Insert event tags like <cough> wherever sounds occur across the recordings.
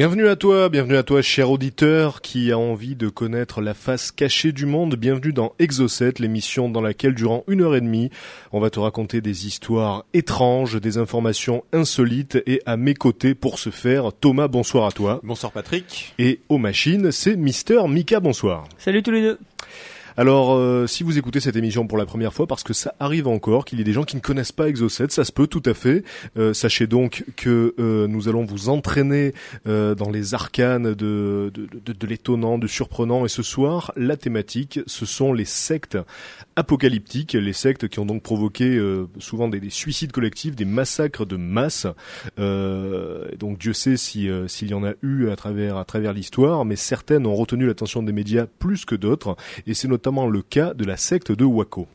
Bienvenue à toi, bienvenue à toi cher auditeur qui a envie de connaître la face cachée du monde. Bienvenue dans Exocet, l'émission dans laquelle durant une heure et demie, on va te raconter des histoires étranges, des informations insolites et à mes côtés pour ce faire, Thomas, bonsoir à toi. Bonsoir Patrick. Et aux machines, c'est Mister Mika, bonsoir. Salut tous les deux. Alors, euh, si vous écoutez cette émission pour la première fois, parce que ça arrive encore, qu'il y ait des gens qui ne connaissent pas Exocet, ça se peut tout à fait. Euh, sachez donc que euh, nous allons vous entraîner dans les arcanes de, de, de, de l'étonnant, du surprenant. Et ce soir, la thématique, ce sont les sectes apocalyptiques, les sectes qui ont donc provoqué souvent des, des, suicides collectifs, des massacres de masse. donc Dieu sait si s'il y en a eu à travers à travers l'histoire, mais certaines ont retenu l'attention des médias plus que d'autres. Et c'est notamment le cas de la secte de Waco.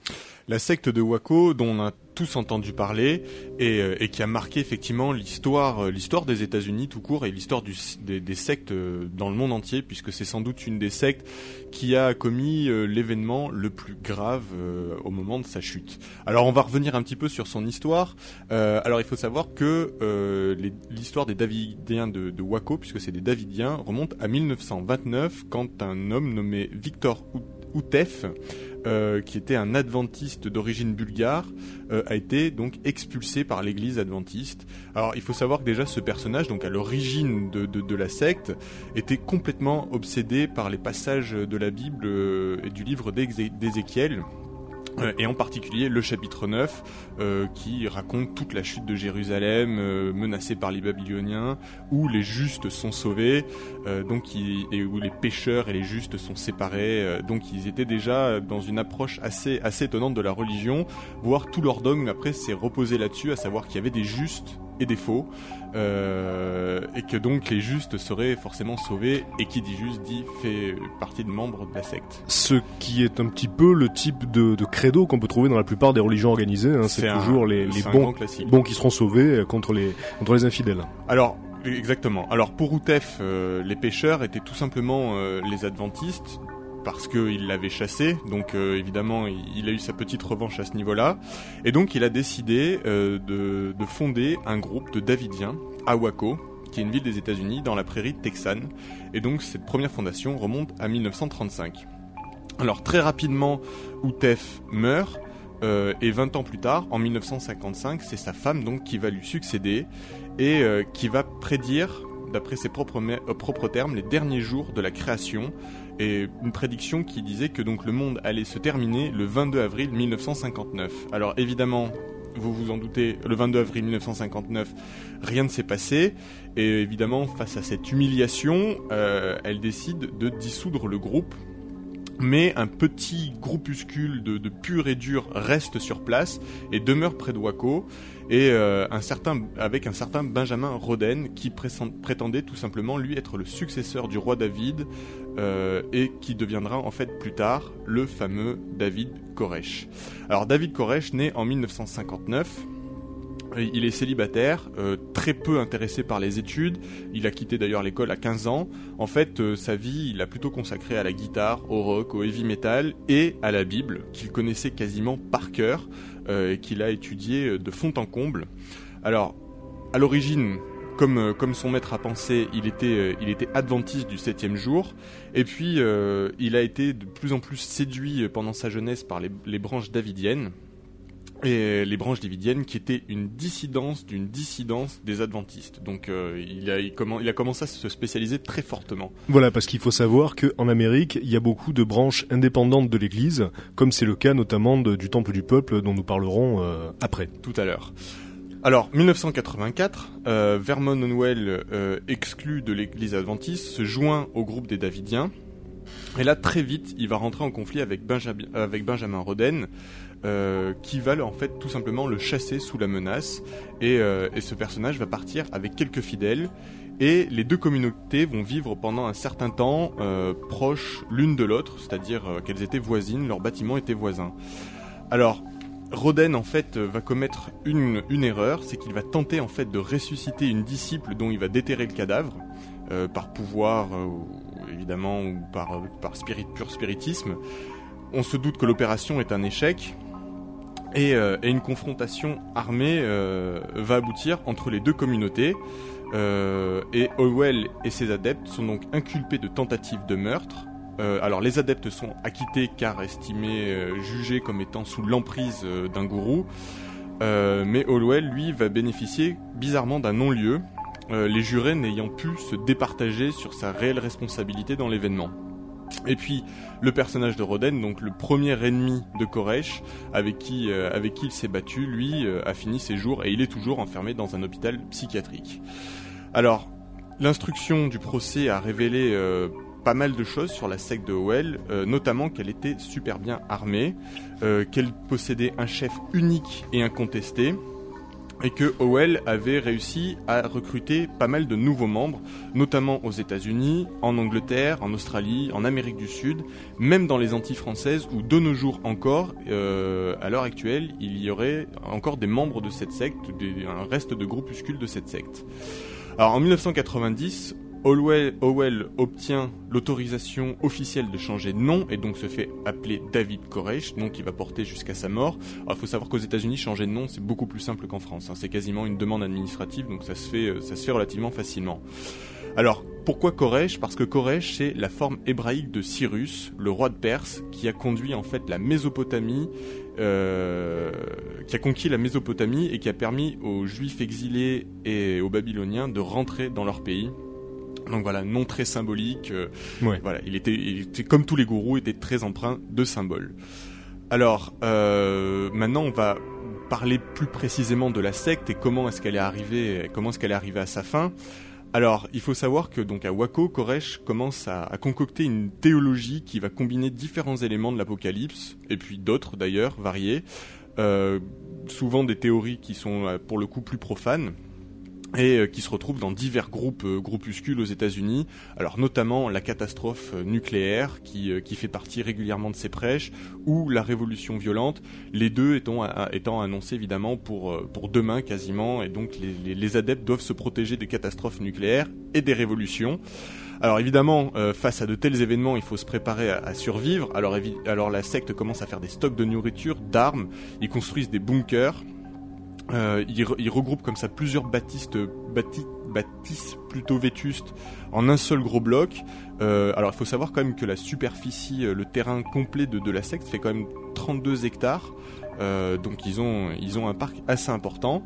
La secte de Waco, dont on a tous entendu parler et, euh, qui a marqué effectivement l'histoire, euh, l'histoire des États-Unis tout court et l'histoire des, sectes euh, dans le monde entier, puisque c'est sans doute une des sectes qui a commis l'événement le plus grave au moment de sa chute. Alors on va revenir un petit peu sur son histoire. alors il faut savoir que l'histoire des Davidiens de, de Waco, puisque c'est des Davidiens, remonte à 1929 quand un homme nommé Victor Outef, euh, qui était un adventiste d'origine bulgare, euh, a été donc expulsé par l'église adventiste. Alors il faut savoir que déjà ce personnage, donc à l'origine de, la secte, était complètement obsédé par les passages de la Bible euh, et du livre d'Ézéchiel, et en particulier le chapitre 9 euh, qui raconte toute la chute de Jérusalem euh, menacée par les Babyloniens où les justes sont sauvés euh, donc et où les pécheurs et les justes sont séparés. Donc ils étaient déjà dans une approche assez assez étonnante de la religion voire tout leur dogme après s'est reposé là-dessus à savoir qu'il y avait des justes et des faux, euh, et que donc les justes seraient forcément sauvés, et qui dit juste dit fait partie de membres de la secte. Ce qui est un petit peu le type de, de credo qu'on peut trouver dans la plupart des religions organisées, hein. c'est toujours les, les bons, bons qui seront sauvés contre les, contre les infidèles. Alors, Exactement. Alors pour Outef, euh, les pêcheurs étaient tout simplement euh, les adventistes, parce qu'il l'avait chassé, donc euh, évidemment il, a eu sa petite revanche à ce niveau-là, et donc il a décidé euh, de, de, fonder un groupe de Davidiens à Waco, qui est une ville des États-Unis dans la prairie texane, et donc cette première fondation remonte à 1935. Alors très rapidement, Outef meurt, euh, et 20 ans plus tard, en 1955, c'est sa femme donc qui va lui succéder et qui va prédire d'après ses propres termes, les derniers jours de la création, et une prédiction qui disait que donc le monde allait se terminer le 22 avril 1959. Alors évidemment, vous vous en doutez, le 22 avril 1959, rien ne s'est passé, et évidemment, face à cette humiliation, euh, elle décide de dissoudre le groupe. Mais un petit groupuscule de, de pur et dur reste sur place et demeure près de Waco et euh, avec un certain Benjamin Roden qui prétendait tout simplement lui être le successeur du roi David euh, et qui deviendra en fait plus tard le fameux David Koresh. Alors David Koresh naît en 1959 il est célibataire, euh, très peu intéressé par les études. Il a quitté d'ailleurs l'école à 15 ans. En fait, sa vie, il a plutôt consacré à la guitare, au rock, au heavy metal et à la Bible, qu'il connaissait quasiment par cœur et qu'il a étudié de fond en comble. Alors, à l'origine, comme, comme son maître a pensé, il était, il était adventiste du septième jour. Et puis, il a été de plus en plus séduit pendant sa jeunesse par les, les branches davidiennes et les branches davidiennes qui étaient une dissidence d'une dissidence des adventistes. Donc euh, il, a, il, il, a commencé à se spécialiser très fortement. Voilà, parce qu'il faut savoir qu'en Amérique, il y a beaucoup de branches indépendantes de l'Église, comme c'est le cas notamment de, du Temple du Peuple dont nous parlerons euh, après. Tout à l'heure. Alors, 1984, euh, Vermon Noël, euh, exclu de l'Église adventiste, se joint au groupe des Davidiens. Et là, très vite, il va rentrer en conflit avec, Benjamin, Roden, euh, qui va en fait tout simplement le chasser sous la menace et, euh, et, ce personnage va partir avec quelques fidèles et les deux communautés vont vivre pendant un certain temps euh, proches l'une de l'autre, c'est-à-dire qu'elles étaient voisines, leurs bâtiments étaient voisins. Alors Roden en fait va commettre une, erreur, c'est qu'il va tenter en fait de ressusciter une disciple dont il va déterrer le cadavre par pouvoir évidemment ou par, par spirit, pur spiritisme. On se doute que l'opération est un échec Et, euh, une confrontation armée euh, va aboutir entre les deux communautés. Euh, et Howell et ses adeptes sont donc inculpés de tentative de meurtre. Alors les adeptes sont acquittés car estimés, jugés comme étant sous l'emprise d'un gourou. Mais Hollowell, lui, va bénéficier bizarrement d'un non-lieu, euh, les jurés n'ayant pu se départager sur sa réelle responsabilité dans l'événement. Et puis le personnage de Roden, donc le premier ennemi de Koresh, avec qui, euh, il s'est battu, lui euh, a fini ses jours et il est toujours enfermé dans un hôpital psychiatrique. Alors, l'instruction du procès a révélé pas mal de choses sur la secte de Howell, notamment qu'elle était super bien armée, qu'elle possédait un chef unique et incontesté, et que Howell avait réussi à recruter pas mal de nouveaux membres, notamment aux États-Unis, en Angleterre, en Australie, en Amérique du Sud, même dans les Antilles françaises, où de nos jours encore, euh, à l'heure actuelle, il y aurait encore des membres de cette secte, des- un reste de groupuscules de cette secte. Alors en 1990, Howell obtient l'autorisation officielle de changer de nom et donc se fait appeler David Koresh, nom qui va porter jusqu'à sa mort. Il faut savoir qu'aux États-Unis, changer de nom c'est beaucoup plus simple qu'en France. hein. C'est quasiment une demande administrative, donc ça se fait, euh, ça se fait relativement facilement. Alors pourquoi Koresh? Parce que Koresh c'est la forme hébraïque de Cyrus, le roi de Perse, qui a conduit en fait la Mésopotamie euh, qui a conquis la Mésopotamie et qui a permis aux Juifs exilés et aux Babyloniens de rentrer dans leur pays. Donc voilà, nom très symbolique. euh, Ouais. Voilà, il était, il était comme tous les gourous, était très empreint de symboles. Alors euh, maintenant, on va parler plus précisément de la secte et comment est-ce qu'elle est arrivée, comment est-ce qu'elle est arrivée à sa fin. Alors, il faut savoir que donc à Waco, Koresh commence à, à concocter une théologie qui va combiner différents éléments de l'Apocalypse et puis d'autres d'ailleurs variés, euh, souvent des théories qui sont pour le coup plus profanes et euh, qui se retrouvent dans divers groupes euh, groupuscules aux États-Unis. Alors notamment la catastrophe euh, nucléaire qui, qui fait partie régulièrement de ses prêches ou la révolution violente, les deux étant, étant annoncés évidemment pour, pour demain quasiment et donc les, adeptes doivent se protéger des catastrophes nucléaires et des révolutions. Alors évidemment, face à de tels événements, il faut se préparer à, à survivre. Alors, alors la secte commence à faire des stocks de nourriture, d'armes, ils construisent des bunkers, euh, ils, re- ils regroupent comme ça plusieurs bâti- bâtisses plutôt vétustes en un seul gros bloc. Euh, alors il faut savoir quand même que la superficie, euh, le terrain complet de, la secte fait quand même 32 hectares. Donc ils ont, un parc assez important.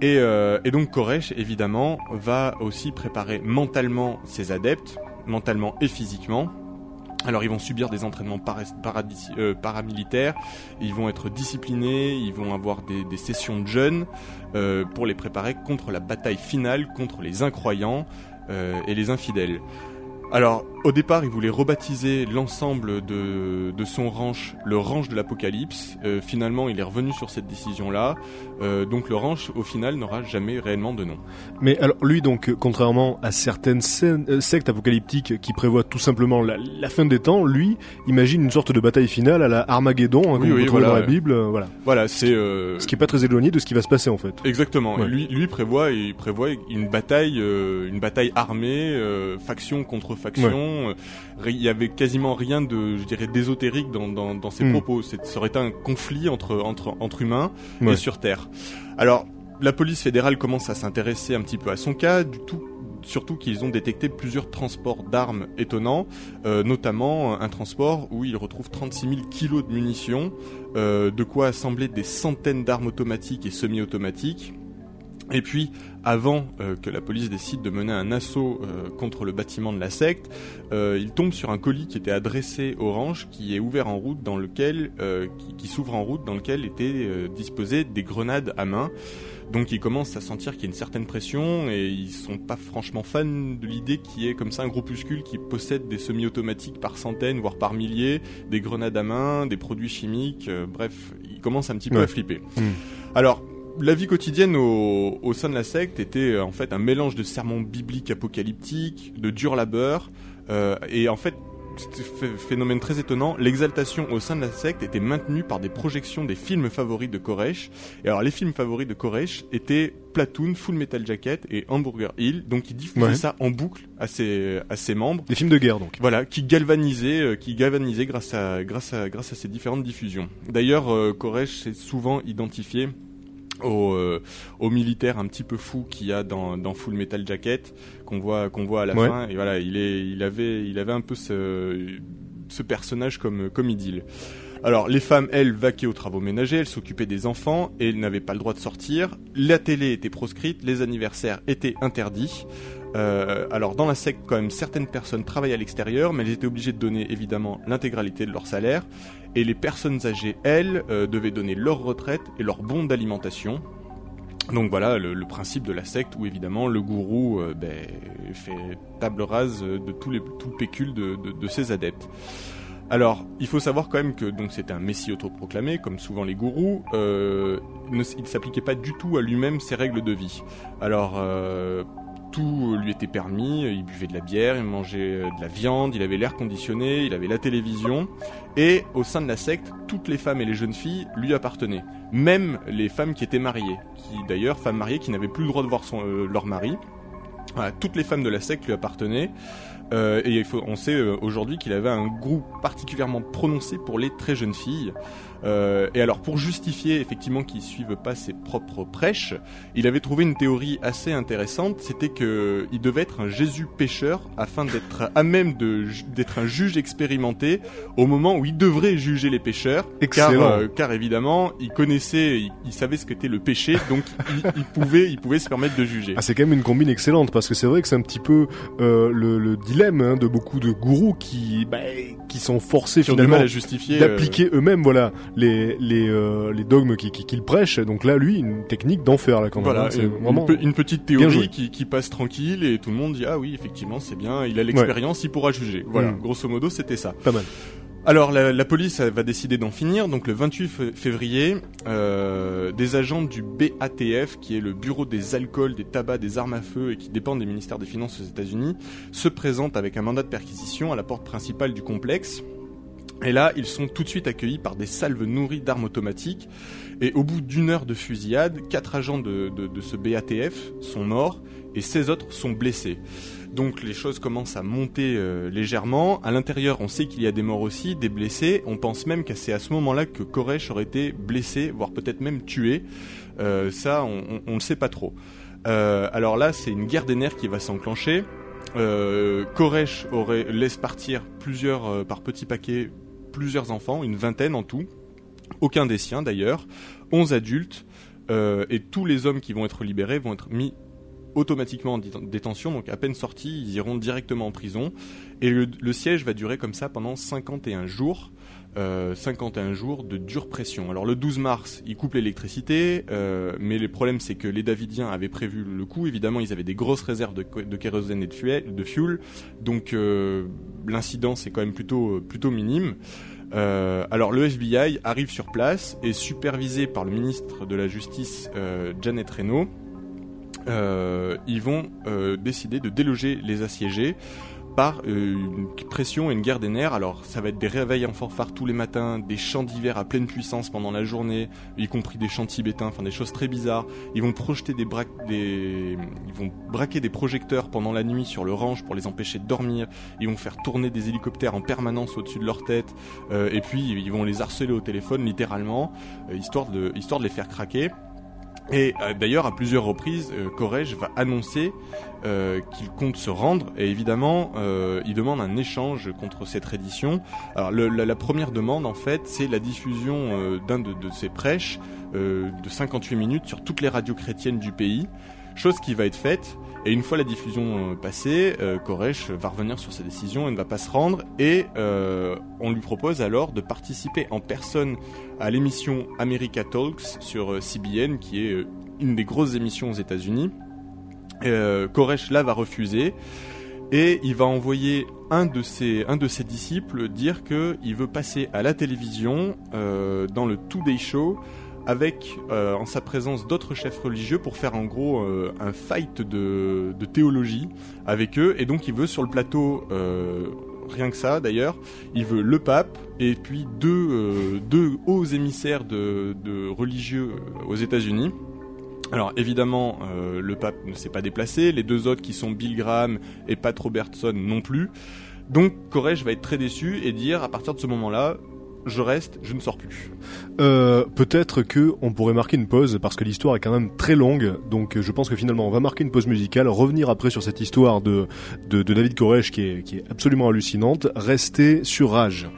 Et, et donc Koresh, évidemment, va aussi préparer mentalement ses adeptes, mentalement et physiquement. Alors ils vont subir des entraînements euh, paramilitaires, ils vont être disciplinés, ils vont avoir des, des sessions de jeûne euh, pour les préparer contre la bataille finale, contre les incroyants euh, et les infidèles. Alors, au départ, il voulait rebaptiser l'ensemble de, de son ranch le ranch de l'Apocalypse. Euh, finalement, il est revenu sur cette décision-là. Euh, donc, le ranch, au final, n'aura jamais réellement de nom. Mais alors lui donc euh, contrairement à certaines euh, sectes apocalyptiques qui prévoient tout simplement la, la fin des temps, lui imagine une sorte de bataille finale à la Armageddon hein, Oui, oui, voilà, dans la. Bible, euh, voilà. Voilà, c'est... euh, Ce qui est pas très éloigné de ce qui va se passer en fait. Exactement. Ouais. Lui, lui prévoit, il prévoit une bataille, une bataille armée, euh, faction contre faction. Ri- Il y avait quasiment rien de, je dirais, d'ésotérique dans, dans, dans ses Mm. propos. Ça aurait été un conflit entre entre entre humains Ouais. et sur Terre. Alors, la police fédérale commence à s'intéresser un petit peu à son cas, du tout. Surtout qu'ils ont détecté plusieurs transports d'armes étonnants, euh, notamment un transport où ils retrouvent 36 000 kilos de munitions, euh, de quoi assembler des centaines d'armes automatiques et semi-automatiques. Et puis, avant euh, que la police décide de mener un assaut euh, contre le bâtiment de la secte, euh, il tombe sur un colis qui était adressé ranch, qui est ouvert en route, dans lequel, euh, qui, qui s'ouvre en route, dans lequel étaient euh, disposées des grenades à main. Donc, ils commencent à sentir qu'il y a une certaine pression et ils sont pas franchement fans de l'idée qu'il y ait comme ça un groupuscule qui possède des semi-automatiques par centaines, voire par milliers, des grenades à main, des produits chimiques. euh, bref, ils commencent un petit peu Ouais. à flipper. Mm. Alors, la vie quotidienne au, au sein de la secte était euh, en fait un mélange de sermons bibliques apocalyptiques, de dur labeur, euh, et en fait phénomène très étonnant, l'exaltation au sein de la secte était maintenue par des projections des films favoris de Koresh. Et alors les films favoris de Koresh étaient Platoon, Full Metal Jacket et Hamburger Hill. Donc il diffusait Ouais. ça en boucle à ses, à ses membres. Des films de guerre donc. Voilà, qui galvanisait, euh, qui galvanisait grâce à, grâce à, grâce à ces différentes diffusions. D'ailleurs, euh, Koresh s'est souvent identifié aux, euh, aux militaires un petit peu fous qu'il y a dans, dans Full Metal Jacket qu'on voit qu'on voit à la Ouais. fin. Et voilà, il est, il avait, il avait un peu ce, ce personnage comme comme idylle. Alors, les femmes, elles, vaquaient aux travaux ménagers, elles s'occupaient des enfants et elles n'avaient pas le droit de sortir. La télé était proscrite, les anniversaires étaient interdits. Euh, alors, dans la secte, quand même, certaines personnes travaillaient à l'extérieur, mais elles étaient obligées de donner évidemment l'intégralité de leur salaire. Et les personnes âgées, elles, euh, devaient donner leur retraite et leur bon d'alimentation. Donc voilà le, principe de la secte où évidemment le gourou euh, ben, fait table rase de tous les, tout le pécule de, de- de ses adeptes. Alors, il faut savoir quand même que c'était un messie autoproclamé, comme souvent les gourous. Euh, ne, il s'appliquait pas du tout à lui-même ses règles de vie. Alors, euh, tout lui était permis. Il buvait de la bière, il mangeait euh, de la viande, il avait l'air conditionné, il avait la télévision. Et au sein de la secte, toutes les femmes et les jeunes filles lui appartenaient. Même les femmes qui étaient mariées, qui d'ailleurs femmes mariées qui n'avaient plus le droit de voir euh, leur mari. Voilà, toutes les femmes de la secte lui appartenaient. Euh, et il faut, on sait euh, aujourd'hui qu'il avait un goût particulièrement prononcé pour les très jeunes filles. Euh, et alors, pour justifier effectivement qu'il suive pas ses propres prêches, il avait trouvé une théorie assez intéressante. C'était que il devait être un Jésus pécheur afin d'être à même d'être un juge expérimenté au moment où il devrait juger les pécheurs. Car, Excellent. euh, car évidemment, il connaissait, il, il savait ce qu'était le péché, donc <laughs> il, il pouvait, il pouvait se permettre de juger. Ah, c'est quand même une combine excellente parce que c'est vrai que c'est un petit peu euh, le, le dilemme hein, de beaucoup de gourous qui bah, qui sont forcés du finalement mal à justifier. euh, d'appliquer eux-mêmes voilà les les euh, les dogmes qui- qui- prêchent. Donc là, lui, une technique d'enfer là quand même. Voilà, hein. c'est une, vraiment une petite théorie qui, qui passe tranquille et tout le monde dit ah oui effectivement c'est bien, il a l'expérience, il pourra juger. Voilà, Mm. grosso modo c'était ça. pas mal. Alors la, la police va décider d'en finir. Donc le 28 f- février, euh, des agents du BATF, qui est le Bureau des alcools, des tabacs, des armes à feu et qui dépend des ministères des Finances aux États-Unis, se présentent avec un mandat de perquisition à la porte principale du complexe. Et là, ils sont tout de suite accueillis par des salves nourries d'armes automatiques. Et au bout d'une heure de fusillade, quatre agents de, de- de ce BATF sont morts et 16 autres sont blessés. Donc les choses commencent à monter euh, légèrement. À l'intérieur, on sait qu'il y a des morts aussi, des blessés. On pense même que c'est à ce moment-là que Koresh aurait été blessé, voire peut-être même tué. Euh, ça, on, on le sait pas trop. Euh, alors là, c'est une guerre des nerfs qui va s'enclencher. Euh, Koresh aurait laisse partir plusieurs euh, par petits paquets plusieurs enfants, une vingtaine en tout. Aucun des siens d'ailleurs, 11 adultes, euh, et tous les hommes qui vont être libérés vont être mis automatiquement en dé- détention, donc à peine sortis, ils iront directement en prison. Et le, le siège va durer comme ça pendant 51 jours. Euh, 51 jours de dure pression. Alors le 12 mars, ils coupent l'électricité, euh, mais le problème c'est que les Davidiens avaient prévu le coup. Évidemment, ils avaient des grosses réserves de, kérosène et de fuel, donc euh, l'incident quand même plutôt plutôt minime. Euh, alors le FBI arrive sur place et supervisé par le ministre de la Justice euh, Janet Reno, euh, ils vont euh, décider de déloger les assiégés par euh, une pression et une guerre des nerfs. Alors ça va être des réveils en fanfare tous les matins, des chants d'hiver à pleine puissance pendant la journée, y compris des chants tibétains, enfin des choses très bizarres. Ils vont projeter des, des ils vont braquer des projecteurs pendant la nuit sur le ranch pour les empêcher de dormir. Ils vont faire tourner des hélicoptères en permanence au-dessus de leur tête. Euh, et puis ils vont les harceler au téléphone littéralement, euh, histoire de histoire de les faire craquer. Et euh, d'ailleurs, à plusieurs reprises, euh, Koresh va annoncer euh, qu'il compte se rendre, et évidemment, euh, il demande un échange contre cette reddition. Alors, la, première demande, en fait, c'est la diffusion euh, d'un de, de ses prêches euh, de 58 minutes sur toutes les radios chrétiennes du pays, chose qui va être faite. Et une fois la diffusion euh, passée, euh, Koresh va revenir sur sa décision et ne va pas se rendre. Et euh, on lui propose alors de participer en personne à l'émission America Talks sur CBN, qui est une des grosses émissions aux États-Unis. Koresh là va refuser et il va envoyer un de ses un de ses disciples dire que il veut passer à la télévision dans le Today Show avec euh, en sa présence d'autres chefs religieux pour faire en gros euh, un fight de, théologie avec eux et donc il veut sur le plateau euh, rien que ça d'ailleurs. Il veut le pape et puis deux, deux hauts émissaires de, religieux aux États-Unis. Alors évidemment, le pape ne s'est pas déplacé, les deux autres qui sont Bill Graham et Pat Robertson non plus. Donc Koresh va être très déçu et dire à partir de ce moment-là, je reste, je ne sors plus. Euh, Peut-être que on pourrait marquer une pause parce que l'histoire est quand même très longue. Donc je pense que finalement on va marquer une pause musicale, revenir après sur cette histoire de, de, de David Koresh qui est, qui est absolument hallucinante. Rester sur Rage.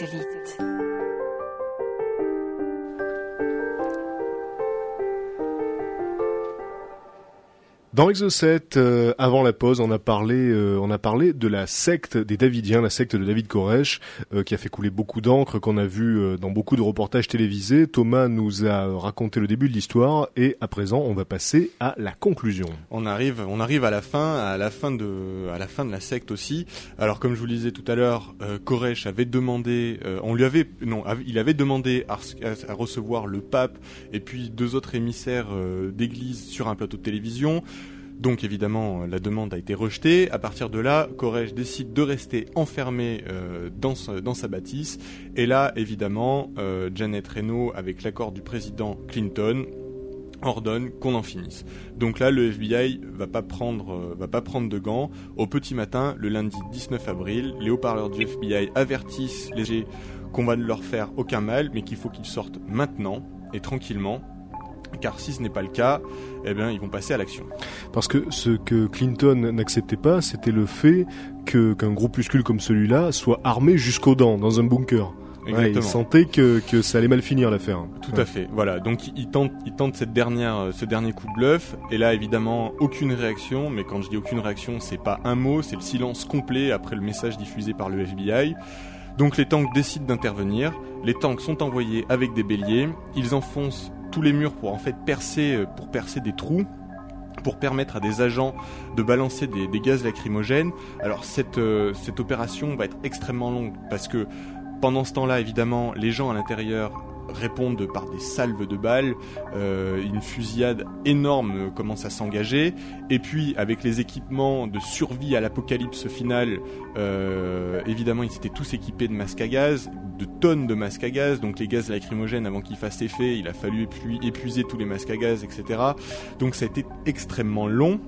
Et Dans Exocet, euh, avant la pause, on a parlé, euh, on a parlé de la secte des Davidiens, la secte de David Koresh, euh, qui a fait couler beaucoup d'encre, qu'on a vu euh, dans beaucoup de reportages télévisés. Thomas nous a raconté le début de l'histoire, et à présent, on va passer à la conclusion. On arrive, on arrive à la fin, à la fin de, à la fin de la secte aussi. Alors comme je vous le disais tout à l'heure, euh, Koresh avait demandé, euh, on lui avait, non, il avait demandé à, à- recevoir le pape et puis deux autres émissaires d'église sur un plateau de télévision. Donc évidemment, la demande a été rejetée. À partir de là, Koresh décide de rester enfermé euh, dans, sa- bâtisse. Et là, évidemment, euh, Janet Reno, avec l'accord du président Clinton, ordonne qu'on en finisse. Donc là, le FBI va pas prendre, euh, va pas prendre de gants. Au petit matin, le lundi 19 avril, les haut-parleurs du FBI avertissent les qu'on va ne leur faire aucun mal, mais qu'il faut qu'ils sortent maintenant et tranquillement. Car si ce n'est pas le cas, eh bien, ils vont passer à l'action. Parce que ce que Clinton n'acceptait pas, c'était le fait que qu'un groupuscule comme celui-là soit armé jusqu'aux dents dans un bunker. Ouais, il sentait que, que ça allait mal finir l'affaire. Tout à fait. Voilà. Donc il- il tente, il tente cette dernière, euh, ce dernier coup de bluff. Et là, évidemment, aucune réaction. Mais quand je dis aucune réaction, c'est pas un mot, c'est le silence complet après le message diffusé par le FBI. Donc les tanks décident d'intervenir. Les tanks sont envoyés avec des béliers. Ils enfoncent tous les murs pour en fait percer, euh, pour percer des trous pour permettre à des agents de balancer des, gaz lacrymogènes. Alors cette, euh, cette opération va être extrêmement longue parce que pendant ce temps-là, évidemment, les gens à l'intérieur répondent par des salves de balles, euh, une fusillade énorme euh, commence à s'engager, et puis avec les équipements de survie à l'apocalypse finale, euh, évidemment ils étaient tous équipés de masques à gaz, de tonnes de masques à gaz, donc les gaz lacrymogènes avant qu'ils fassent effet, il a fallu épu- épuiser tous les masques à gaz, etc. Donc ça a été extrêmement long.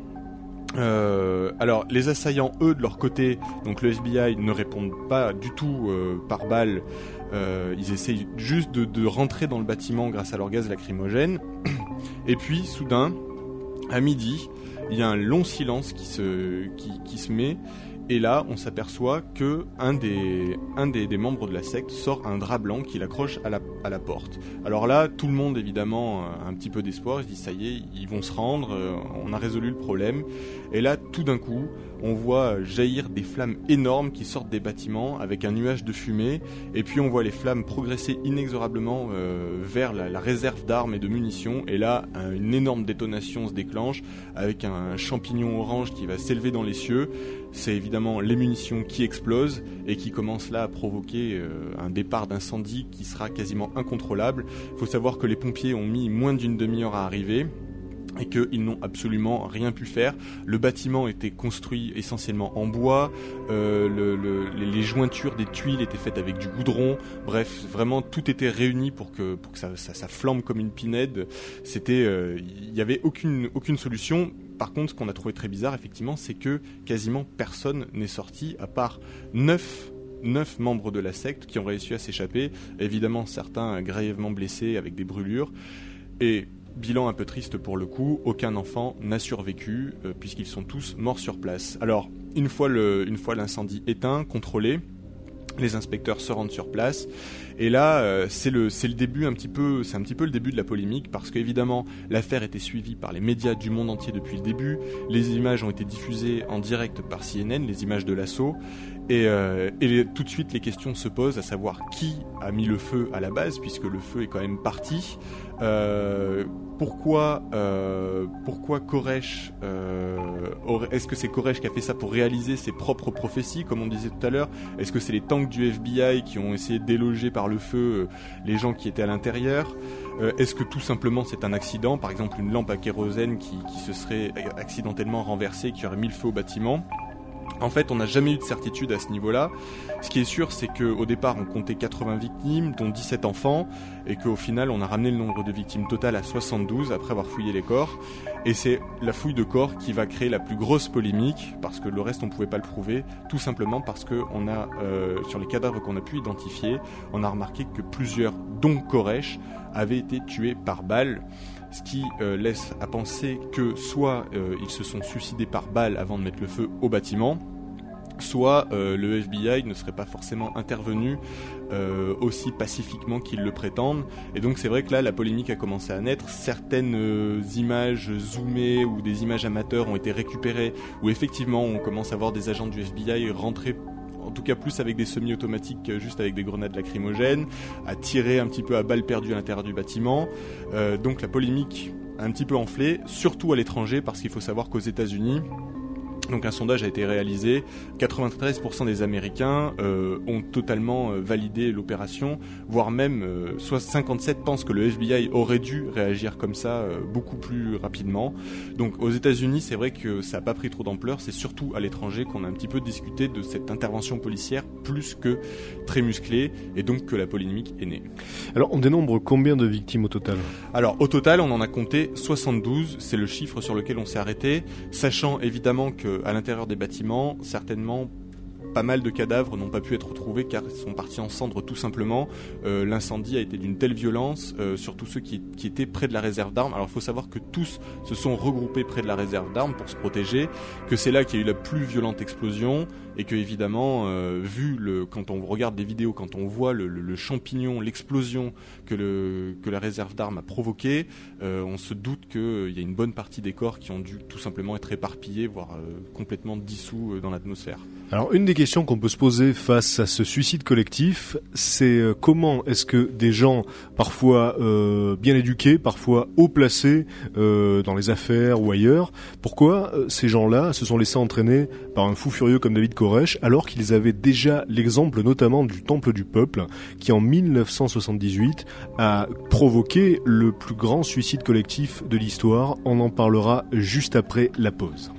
Euh, alors les assaillants, eux, de leur côté, donc le FBI ne répondent pas du tout euh, par balle. Euh, ils essayent juste de, rentrer dans le bâtiment grâce à leur gaz lacrymogène. <clears throat> Et puis, soudain, à midi, il y a un long silence qui se, qui, se met. Et là, on s'aperçoit que un des, un des, membres de la secte sort un drap blanc qu'il accroche à la, à la porte. Alors là, tout le monde, évidemment, a un petit peu d'espoir. Il se dit, ça y est, ils vont se rendre, euh, on a résolu le problème. Et là, tout d'un coup, on voit jaillir des flammes énormes qui sortent des bâtiments avec un nuage de fumée. Et puis, on voit les flammes progresser inexorablement euh, vers la, réserve d'armes et de munitions. Et là, un- une énorme détonation se déclenche avec un champignon orange qui va s'élever dans les cieux. C'est évidemment les munitions qui explosent et qui commencent là à provoquer euh, un départ d'incendie qui sera quasiment incontrôlable. Il faut savoir que les pompiers ont mis moins d'une demi-heure à arriver et qu'ils n'ont absolument rien pu faire. Le bâtiment était construit essentiellement en bois, euh, le- le- les, jointures des tuiles étaient faites avec du goudron, bref, vraiment tout était réuni pour que, ça, flambe comme une pinède. C'était, euh, il n'y avait aucune, aucune solution. Par contre, ce qu'on a trouvé très bizarre, effectivement, c'est que quasiment personne n'est sorti, à part neuf neuf membres de la secte qui ont réussi à s'échapper. Évidemment, certains grièvement blessés avec des brûlures. Et bilan un peu triste pour le coup, aucun enfant n'a survécu euh, puisqu'ils sont tous morts sur place. Alors, une fois l'incendie éteint, contrôlé, les inspecteurs se rendent sur place. Et là euh, c'est le le début un petit peu c'est un petit peu le début de la polémique parce qu'évidemment l'affaire était suivie par les médias du monde entier depuis le début. Les images ont été diffusées en direct par CNN les images de l'assaut et, euh, et tout de suite les questions se posent à savoir qui a mis le feu à la base puisque le feu est quand même parti. Euh, pourquoi euh, pourquoi Koresh euh, est-ce que c'est Koresh qui a fait ça pour réaliser ses propres prophéties comme on disait tout à l'heure? Est-ce que c'est les tanks du FBI qui ont essayé de déloger par le feu les gens qui étaient à l'intérieur? Est-ce que tout simplement c'est un accident? Par exemple une lampe à kérosène qui se serait accidentellement renversée, qui aurait mis le feu au bâtiment? En fait, on n'a jamais eu de certitude à ce niveau-là. Ce qui est sûr, c'est qu'au départ, on comptait 80 victimes, dont 17 enfants, et qu'au final, on a ramené le nombre de victimes total à 72 après avoir fouillé les corps. Et c'est la fouille de corps qui va créer la plus grosse polémique, parce que le reste, on pouvait pas le prouver, tout simplement parce que a, euh, sur les cadavres qu'on a pu identifier, on a remarqué que plusieurs, dont Koresh, avaient été tués par balle ce qui euh, laisse à penser que soit euh, ils se sont suicidés par balle avant de mettre le feu au bâtiment, soit euh, le FBI ne serait pas forcément intervenu aussi pacifiquement qu'ils le prétendent. Et donc c'est vrai que là, la polémique a commencé à naître. Certaines images zoomées ou des images amateurs ont été récupérées, où effectivement on commence à voir des agents du FBI rentrer en tout cas plus avec des semi-automatiques que juste avec des grenades lacrymogènes, à tirer un petit peu à balles perdues à l'intérieur du bâtiment. Euh, donc la polémique a un petit peu enflé, surtout à l'étranger, parce qu'il faut savoir qu'aux États-Unis, donc un sondage a été réalisé, 93% des Américains euh, ont totalement euh, validé l'opération, voire même euh, soit 57 pensent que le FBI aurait dû réagir comme ça euh, beaucoup plus rapidement. Donc aux États-Unis, c'est vrai que ça n'a pas pris trop d'ampleur, c'est surtout à l'étranger qu'on a un petit peu discuté de cette intervention policière plus que très musclée et donc que la polémique est née. Alors, on dénombre combien de victimes au total? Alors au total, on en a compté 72, c'est le chiffre sur lequel on s'est arrêté, sachant évidemment que à l'intérieur des bâtiments, certainement pas mal de cadavres n'ont pas pu être retrouvés car ils sont partis en cendres tout simplement. Euh, L'incendie a été d'une telle violence, euh, surtout ceux qui étaient près de la réserve d'armes. Alors il faut savoir que tous se sont regroupés près de la réserve d'armes pour se protéger, que c'est là qu'il y a eu la plus violente explosion et que évidemment, euh, vu le, quand on regarde des vidéos, quand on voit le, champignon, l'explosion que, la réserve d'armes a provoqué, euh, on se doute qu'il y a une bonne partie des corps qui ont dû tout simplement être éparpillés, voire euh, complètement dissous euh, dans l'atmosphère. Alors, une des questions qu'on peut se poser face à ce suicide collectif, c'est euh, comment est-ce que des gens, parfois euh, bien éduqués, parfois haut placés euh, dans les affaires ou ailleurs, pourquoi euh, ces gens-là se sont laissés entraîner par un fou furieux comme David Alors qu'ils avaient déjà l'exemple notamment du Temple du Peuple, qui en 1978 a provoqué le plus grand suicide collectif de l'histoire. On en parlera juste après la pause.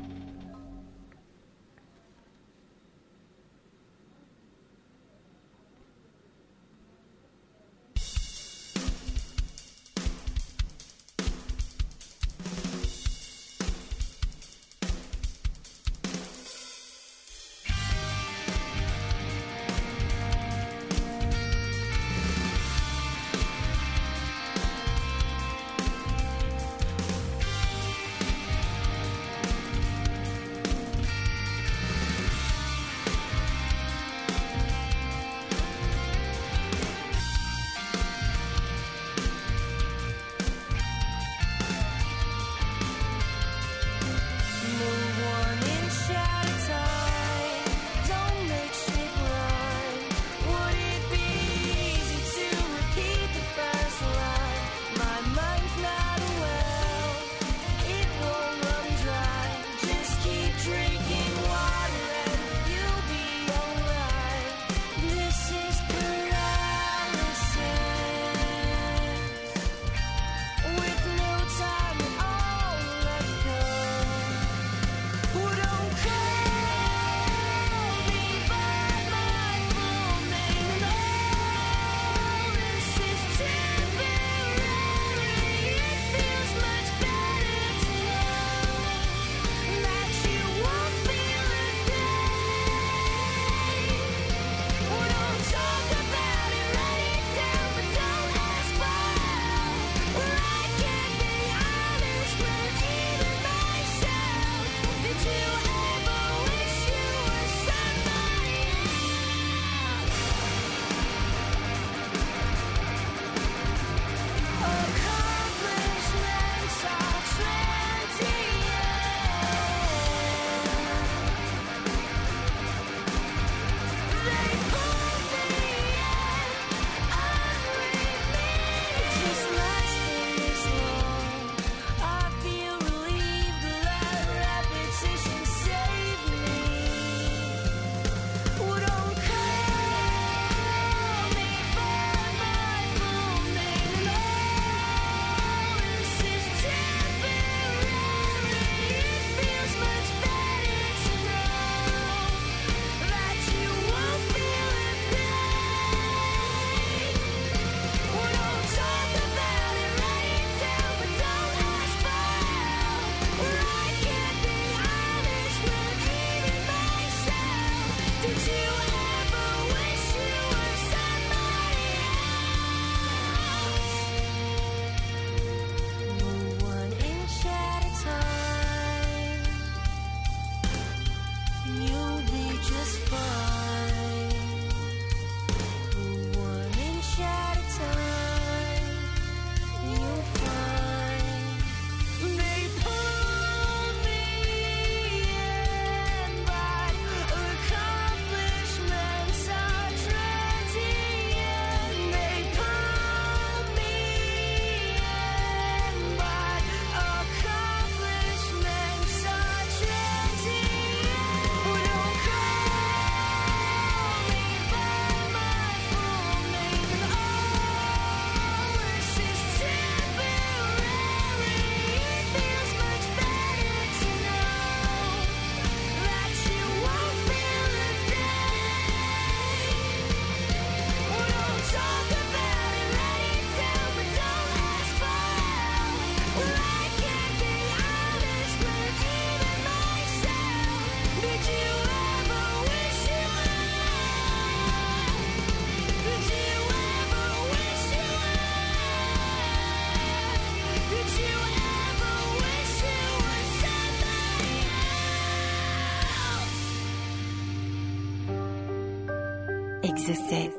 Exocet,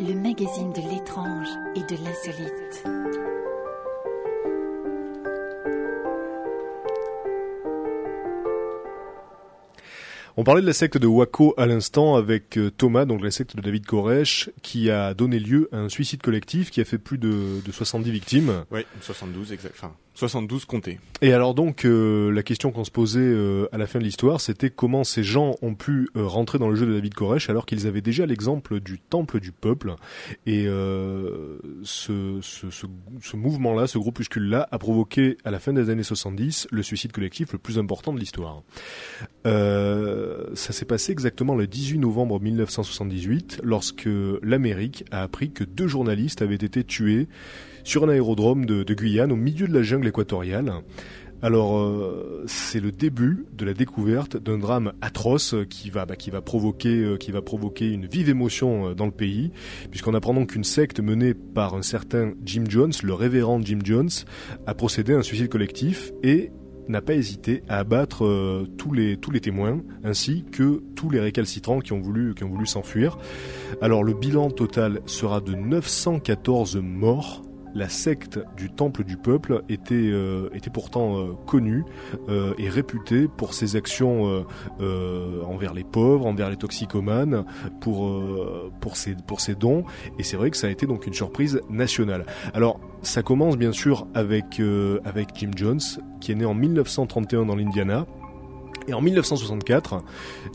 le magazine de l'étrange et de l'insolite. On parlait de la secte de Waco à l'instant avec euh, Thomas, donc la secte de David Koresh, qui a donné lieu à un suicide collectif qui a fait plus de, de 70 victimes. Oui, 72 exact. Enfin, 72 comptés. Et alors donc euh, la question qu'on se posait euh, à la fin de l'histoire, c'était comment ces gens ont pu euh, rentrer dans le jeu de David Koresh alors qu'ils avaient déjà l'exemple du temple du peuple. Et euh, ce, ce, ce, ce mouvement-là, ce groupuscule-là, a provoqué à la fin des années 70 le suicide collectif le plus important de l'histoire. Euh, ça s'est passé exactement le 18 novembre 1978 lorsque l'Amérique a appris que deux journalistes avaient été tués sur un aérodrome de, Guyane au milieu de la jungle équatoriale. Alors euh, c'est le début de la découverte d'un drame atroce qui va bah, euh, qui va provoquer une vive émotion euh, dans le pays puisqu'on apprend donc qu'une secte menée par un certain Jim Jones, le révérend Jim Jones, a procédé à un suicide collectif et n'a pas hésité à abattre euh, tous les tous les témoins ainsi que tous les récalcitrants qui ont voulu qui ont voulu s'enfuir. Alors le bilan total sera de 914 morts la secte du Temple du Peuple était, euh, était pourtant euh, connue euh, et réputée pour ses actions envers les pauvres, envers les toxicomanes, pour, pour, ses, pour ses dons. Et c'est vrai que ça a été donc une surprise nationale. Alors, ça commence bien sûr avec, avec Jim Jones, qui est né en 1931 dans l'Indiana. Et en 1964,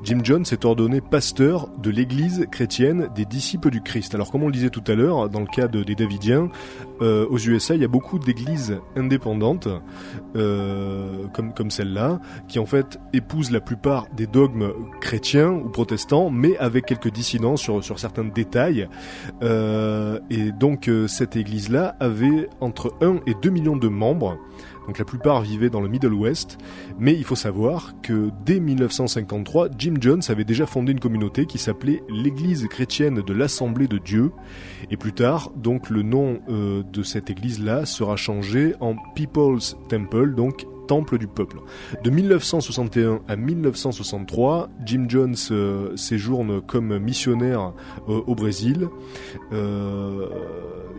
Jim Jones est ordonné pasteur de l'église chrétienne des disciples du Christ. Alors comme on le disait tout à l'heure, dans le cas de- des Davidiens, euh, aux USA, il y a beaucoup d'églises indépendantes, euh, comme, comme celle-là, qui en fait épousent la plupart des dogmes chrétiens ou protestants, mais avec quelques dissidents sur, sur certains détails. Euh, et donc euh, cette église-là avait entre 1 et 2 millions de membres. Donc la plupart vivaient dans le Middle West, mais il faut savoir que dès 1953, Jim Jones avait déjà fondé une communauté qui s'appelait l'Église chrétienne de l'Assemblée de Dieu, et plus tard, donc le nom euh, de cette église-là sera changé en People's Temple, donc Temple du peuple. De 1961 à 1963, Jim Jones euh, séjourne comme missionnaire euh, au Brésil. Euh,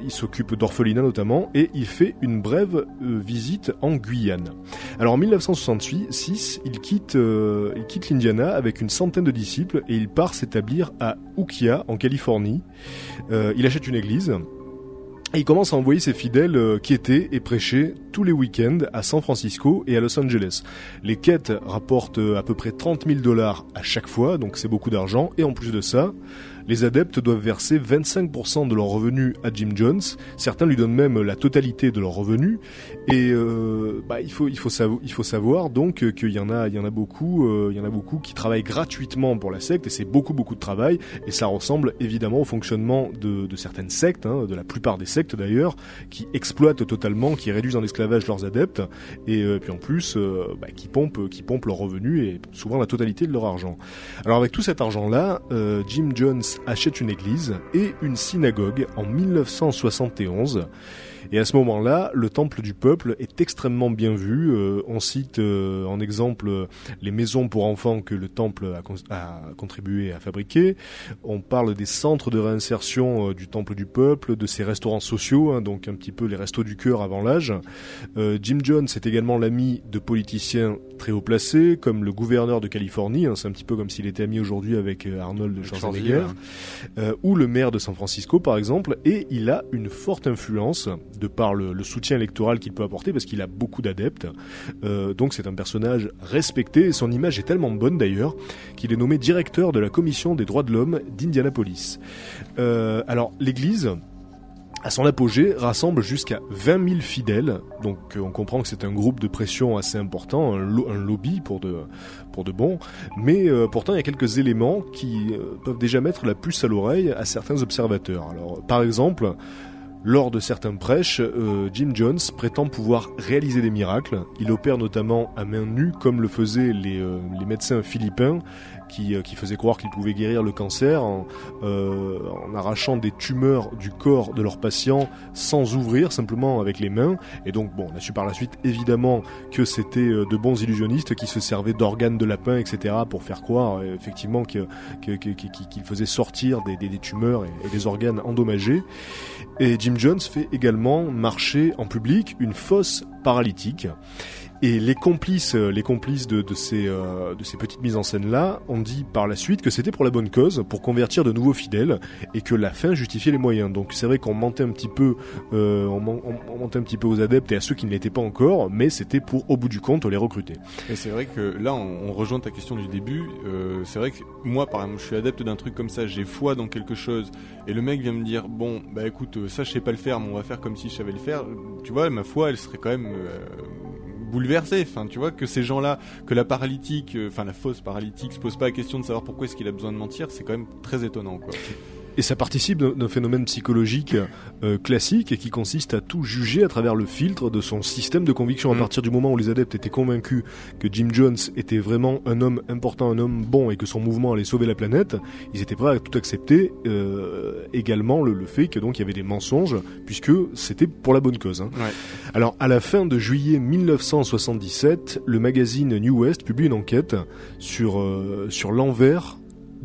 il s'occupe d'orphelinat notamment et il fait une brève visite en Guyane. Alors en 1966, il quitte, il quitte l'Indiana avec une centaine de disciples et il part s'établir à Ukiah en Californie. Il achète une église. Il commence à envoyer ses fidèles euh, quêter et prêcher tous les week-ends à San Francisco et à Los Angeles. Les quêtes rapportent euh, à peu près 30 000 dollars à chaque fois, donc c'est beaucoup d'argent. Et en plus de ça, les adeptes doivent verser 25% de leurs revenus à Jim Jones. Certains lui donnent même la totalité de leurs revenus. Et euh, bah, il faut il faut savoir il faut savoir donc euh, qu'il y en a il y en a beaucoup euh, il y en a beaucoup qui travaillent gratuitement pour la secte et c'est beaucoup beaucoup de travail et ça ressemble évidemment au fonctionnement de, de certaines sectes hein, de la plupart des sectes d'ailleurs qui exploitent totalement qui réduisent en esclavage leurs adeptes et euh, puis en plus euh, bah, qui pompent qui pompent leurs revenus et souvent la totalité de leur argent. Alors avec tout cet argent là, Jim Jones achète une église et une synagogue en 1971. Et à ce moment-là, le temple du peuple est extrêmement bien vu. Euh, on cite euh, en exemple les maisons pour enfants que le temple a, con- a contribué à fabriquer. On parle des centres de réinsertion euh, du temple du peuple, de ses restaurants sociaux, hein, donc un petit peu les restos du cœur avant l'âge. Jim Jones est également l'ami de politiciens très haut placés, comme le gouverneur de Californie. hein, C'est un petit peu comme s'il était ami aujourd'hui avec Arnold Schwarzenegger euh, ou le maire de San Francisco par exemple, et il a une forte influence de par le, soutien électoral qu'il peut apporter parce qu'il a beaucoup d'adeptes. Euh, donc c'est un personnage respecté et son image est tellement bonne d'ailleurs qu'il est nommé directeur de la commission des droits de l'homme d'Indianapolis. Euh, alors l'église à son apogée, rassemble jusqu'à 20 000 fidèles. Donc euh, on comprend que c'est un groupe de pression assez important, un, lo- un lobby pour de, pour de bon. Mais pourtant, il y a quelques éléments qui peuvent déjà mettre la puce à l'oreille à certains observateurs. Alors, par exemple, lors de certains prêches, euh, Jim Jones prétend pouvoir réaliser des miracles. Il opère notamment à main nue, comme le faisaient les, euh, les médecins philippins qui, euh, faisait croire qu'ils pouvaient guérir le cancer en, euh, en arrachant des tumeurs du corps de leurs patients sans ouvrir, simplement avec les mains. Et donc, bon, on a su par la suite évidemment que c'était euh, de bons illusionnistes qui se servaient d'organes de lapin, etc., pour faire croire effectivement qu'ils faisaient sortir des tumeurs et, et des organes endommagés. Et Jim Jones fait également marcher en public une fosse paralytique. Et les complices, euh, les complices de, ces, euh, de ces petites mises en scène là, ont dit par la suite que c'était pour la bonne cause, pour convertir de nouveaux fidèles, et que la fin justifiait les moyens. Donc c'est vrai qu'on mentait un petit peu, euh, on, on- un petit peu aux adeptes et à ceux qui ne l'étaient pas encore, mais c'était pour au bout du compte les recruter. Et c'est vrai que là, on, rejoint ta question du début. C'est vrai que moi, par exemple, je suis adepte d'un truc comme ça, j'ai foi dans quelque chose, et le mec vient me dire, bon, bah écoute, ça je sais pas le faire, mais on va faire comme si je savais le faire. Tu vois, ma foi, elle serait quand même bouleversée. Enfin, tu vois, que ces gens-là, que la paralytique, euh, enfin la fausse paralytique, se pose pas la question de savoir pourquoi est-ce qu'il a besoin de mentir, c'est quand même très étonnant, quoi. Et ça participe d'un phénomène psychologique euh, classique et qui consiste à tout juger à travers le filtre de son système de conviction. À Mm. partir du moment où les adeptes étaient convaincus que Jim Jones était vraiment un homme important, un homme bon et que son mouvement allait sauver la planète, ils étaient prêts à tout accepter. euh, également le, le fait que donc il y avait des mensonges puisque c'était pour la bonne cause. hein. Ouais. Alors à la fin de juillet 1977, le magazine New West publie une enquête sur euh, sur l'envers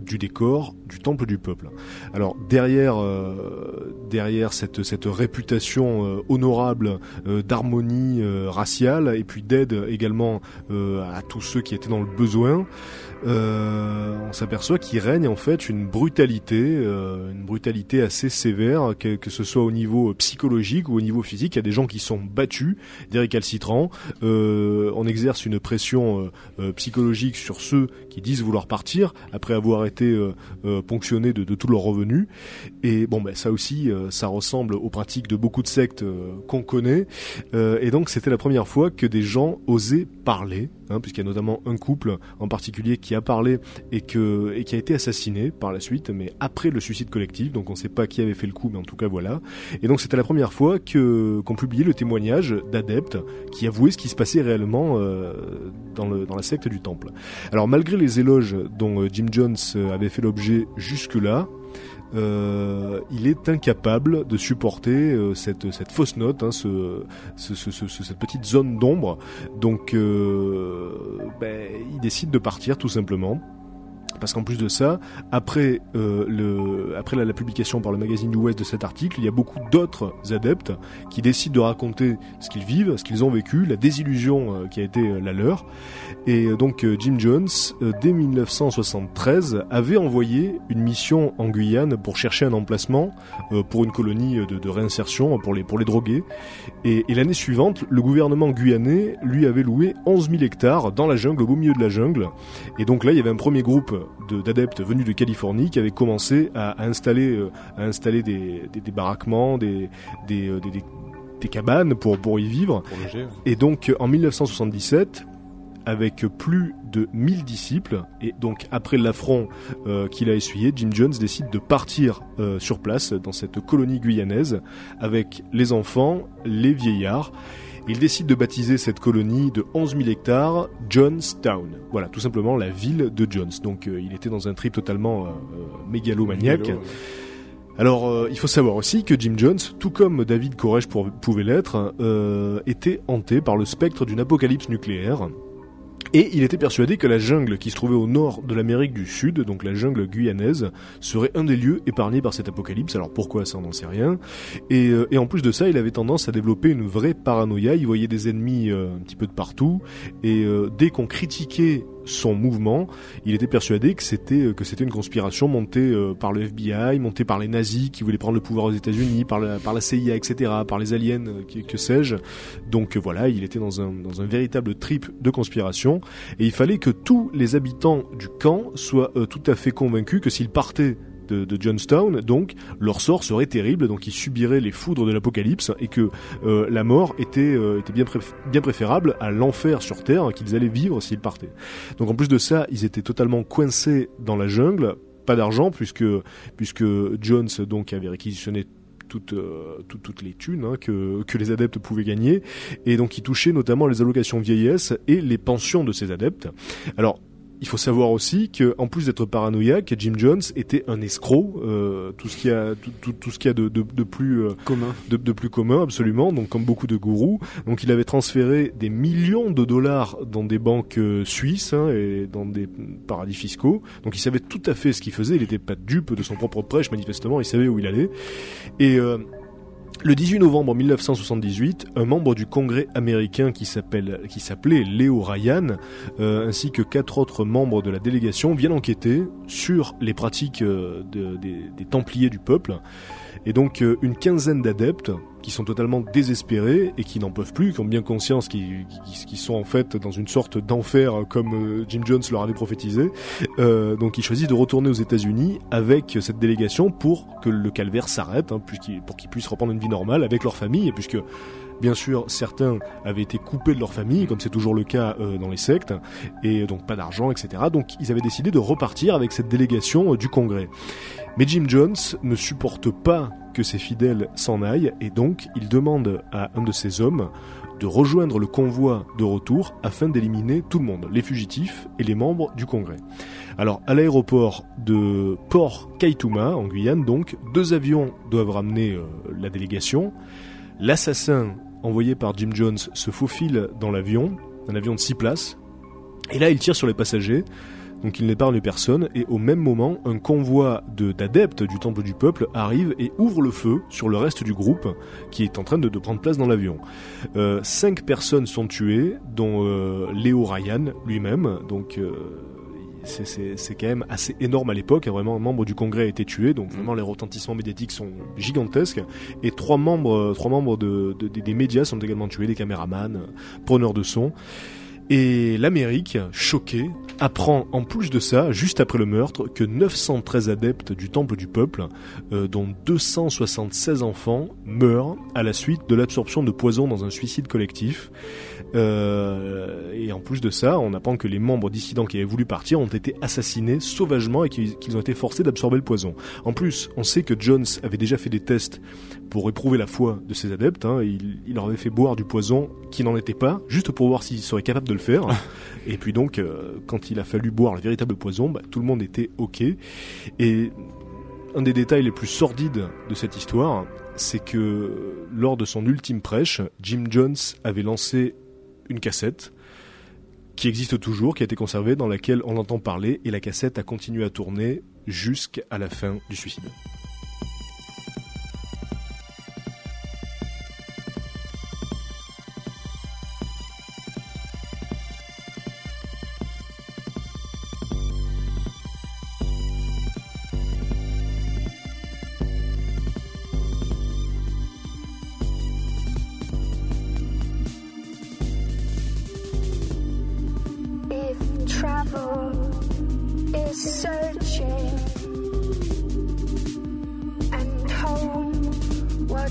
du décor du temple du peuple. Alors derrière euh, derrière cette cette réputation euh, honorable euh, d'harmonie euh, raciale et puis d'aide également à tous ceux qui étaient dans le besoin, on s'aperçoit qu'il règne en fait une brutalité, une brutalité assez sévère, que, que ce soit au niveau psychologique ou au niveau physique. Il y a des gens qui sont battus, des récalcitrants. On exerce une pression psychologique sur ceux qui disent vouloir partir après avoir été euh, euh, ponctionnés de, tous leurs revenus. Et bon, ben ça aussi, euh, ça ressemble aux pratiques de beaucoup de sectes qu'on connaît. Et donc, c'était la première fois que des gens osaient parler, hein, puisqu'il y a notamment un couple en particulier qui a parlé et qui a été assassiné par la suite, mais après le suicide collectif. Donc, on ne sait pas qui avait fait le coup, mais en tout cas, voilà. Et donc, c'était la première fois qu'on publiait le témoignage d'adeptes qui avouaient ce qui se passait réellement euh, dans la secte du Temple. Alors, malgré les éloges dont euh, Jim Jones euh, avait fait l'objet jusque-là, euh, il est incapable de supporter euh, cette, cette fausse note, hein, ce, ce- ce- ce- ce- cette petite zone d'ombre. Donc, euh, ben, il décide de partir tout simplement. Parce qu'en plus de ça, après, euh, le, après la, publication par le magazine West de cet article, il y a beaucoup d'autres adeptes qui décident de raconter ce qu'ils vivent, ce qu'ils ont vécu, la désillusion euh, qui a été euh, la leur. Et donc Jim Jones, dès 1973, avait envoyé une mission en Guyane pour chercher un emplacement pour une colonie de, de réinsertion pour les, pour les drogués. Et, et l'année suivante, le gouvernement guyanais lui avait loué 11 000 hectares dans la jungle, au beau milieu de la jungle. Et donc là, il y avait un premier groupe de- d'adeptes venus de Californie qui avait commencé à, à installer, euh, à installer des, des, des baraquements, des, des, euh, des, cabanes pour, pour y vivre. Pour. Et donc en 1977, avec plus de 1000 disciples, et donc après l'affront euh, qu'il a essuyé, Jim Jones décide de partir euh, sur place dans cette colonie guyanaise avec les enfants, les vieillards. Il décide de baptiser cette colonie de 11 000 hectares Jonestown. Voilà, tout simplement la ville de Jones. Donc euh, il était dans un trip totalement euh, euh, mégalomaniaque. Ouais. Alors, euh, il faut savoir aussi que Jim Jones, tout comme David Koresh pour- pouvait l'être, était hanté par le spectre d'une apocalypse nucléaire. Et il était persuadé que la jungle qui se trouvait au nord de l'Amérique du Sud, donc la jungle guyanaise, serait un des lieux épargnés par cette apocalypse. Alors pourquoi ça, on n'en sait rien. Et, euh, en plus de ça, il avait tendance à développer une vraie paranoïa. Il voyait des ennemis euh, un petit peu de partout. Et euh, dès qu'on critiquait son mouvement, il était persuadé que c'était euh, que c'était une conspiration montée euh, par le FBI, montée par les nazis qui voulaient prendre le pouvoir aux États-Unis, par la, par la CIA, etc., par les aliens, euh, que, sais-je. Donc voilà, il était dans un, dans un véritable trip de conspiration, et il fallait que tous les habitants du camp soient tout à fait convaincus que s'ils partaient de, de Johnstown, donc leur sort serait terrible, donc ils subiraient les foudres de l'apocalypse et que euh, la mort était, euh, était bien, bien préférable à l'enfer sur Terre qu'ils allaient vivre s'ils partaient. Donc en plus de ça, ils étaient totalement coincés dans la jungle, pas d'argent puisque puisque Jones donc avait réquisitionné toutes, euh, toutes les thunes hein, que, que les adeptes pouvaient gagner, et donc il touchait notamment les allocations vieillesse et les pensions de ces adeptes. Alors, il faut savoir aussi que, en plus d'être paranoïaque, Jim Jones était un escroc, euh, tout ce qui a tout, tout, tout ce qui a de, de, de plus euh, Commun. de, de plus commun absolument, donc comme beaucoup de gourous. Donc il avait transféré des millions de dollars dans des banques euh, suisses hein, et dans des paradis fiscaux. Donc il savait tout à fait ce qu'il faisait. Il n'était pas dupe de son propre prêche manifestement. Il savait où il allait. Et euh, le 18 novembre 1978, un membre du Congrès américain qui s'appelait Léo Ryan, euh, ainsi que quatre autres membres de la délégation viennent enquêter sur les pratiques euh, de- des, des Templiers du peuple. Et donc euh, une quinzaine d'adeptes qui sont totalement désespérés et qui n'en peuvent plus, qui ont bien conscience qu'ils sont en fait dans une sorte d'enfer euh, comme euh, Jim Jones leur avait prophétisé. Donc ils choisissent de retourner aux États-Unis avec cette délégation pour que le calvaire s'arrête, hein, pour qu'ils puissent reprendre une vie normale avec leur famille, puisque bien sûr certains avaient été coupés de leur famille, comme c'est toujours le cas dans les sectes, et donc pas d'argent, etc. Donc ils avaient décidé de repartir avec cette délégation du Congrès. Mais Jim Jones ne supporte pas que ses fidèles s'en aillent, et donc il demande à un de ses hommes de rejoindre le convoi de retour afin d'éliminer tout le monde, les fugitifs et les membres du Congrès. Alors, à l'aéroport de Port Kaituma, en Guyane, donc, deux avions doivent ramener euh, la délégation. L'assassin envoyé par Jim Jones se faufile dans l'avion, un avion de six places, et là il tire sur les passagers, donc il n'épargne personne, et au même moment, un convoi de- d'adeptes du Temple du Peuple arrive et ouvre le feu sur le reste du groupe qui est en train de, de prendre place dans l'avion. Euh, cinq personnes sont tuées, dont euh, Léo Ryan lui-même, donc... euh, c'est- c'est c'est quand même assez énorme à l'époque. Vraiment, un membre du Congrès a été tué, donc vraiment les retentissements médiatiques sont gigantesques. Et trois membres, euh, trois membres de, de- des- des médias sont également tués, des caméramans, euh, preneurs de son. Et l'Amérique, choquée, apprend en plus de ça, juste après le meurtre, que 913 adeptes du Temple du Peuple, euh, dont 276 enfants, meurent à la suite de l'absorption de poison dans un suicide collectif. Euh, et en plus de ça, on apprend que les membres dissidents qui avaient voulu partir ont été assassinés sauvagement et qu'ils ont été forcés d'absorber le poison. En plus, on sait que Jones avait déjà fait des tests pour éprouver la foi de ses adeptes. hein. Il, il leur avait fait boire du poison qui n'en était pas, juste pour voir s'ils seraient capables de le faire. <laughs> et puis donc, euh, quand il a fallu boire le véritable poison, bah, tout le monde était OK. Et un des détails les plus sordides de cette histoire, c'est que lors de son ultime prêche, Jim Jones avait lancé une cassette qui existe toujours, qui a été conservée, dans laquelle on entend parler, et la cassette a continué à tourner jusqu'à la fin du suicide.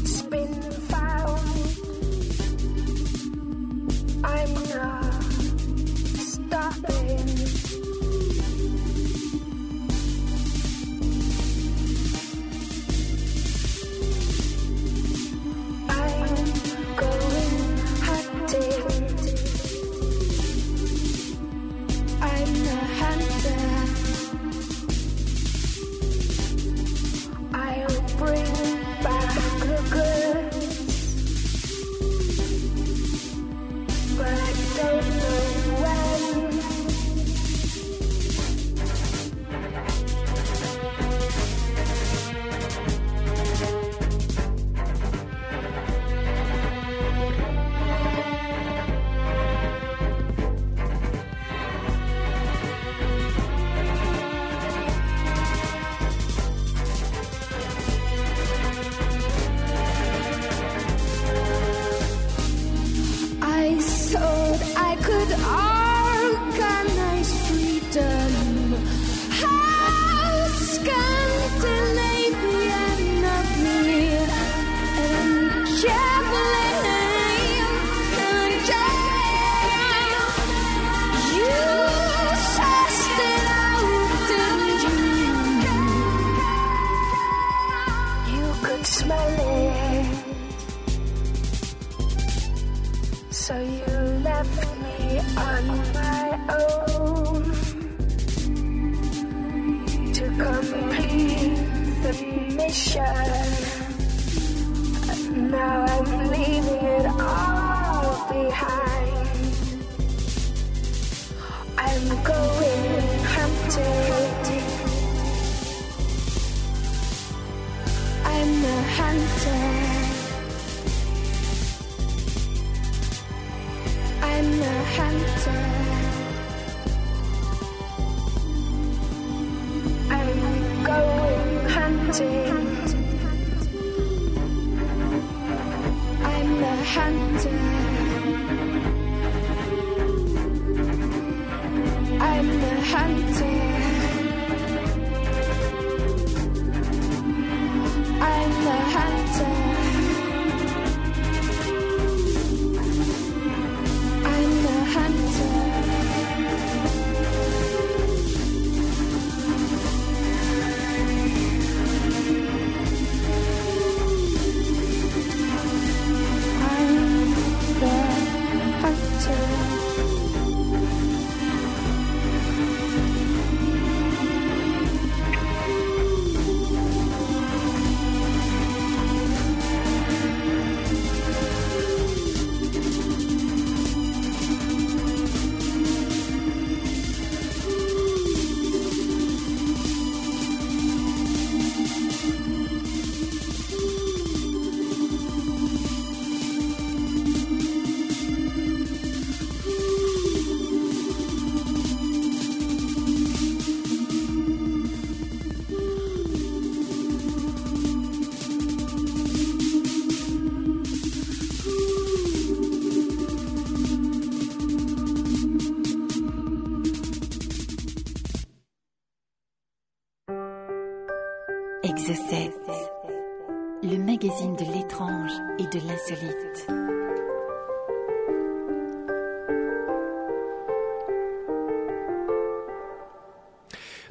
spin. Hunter.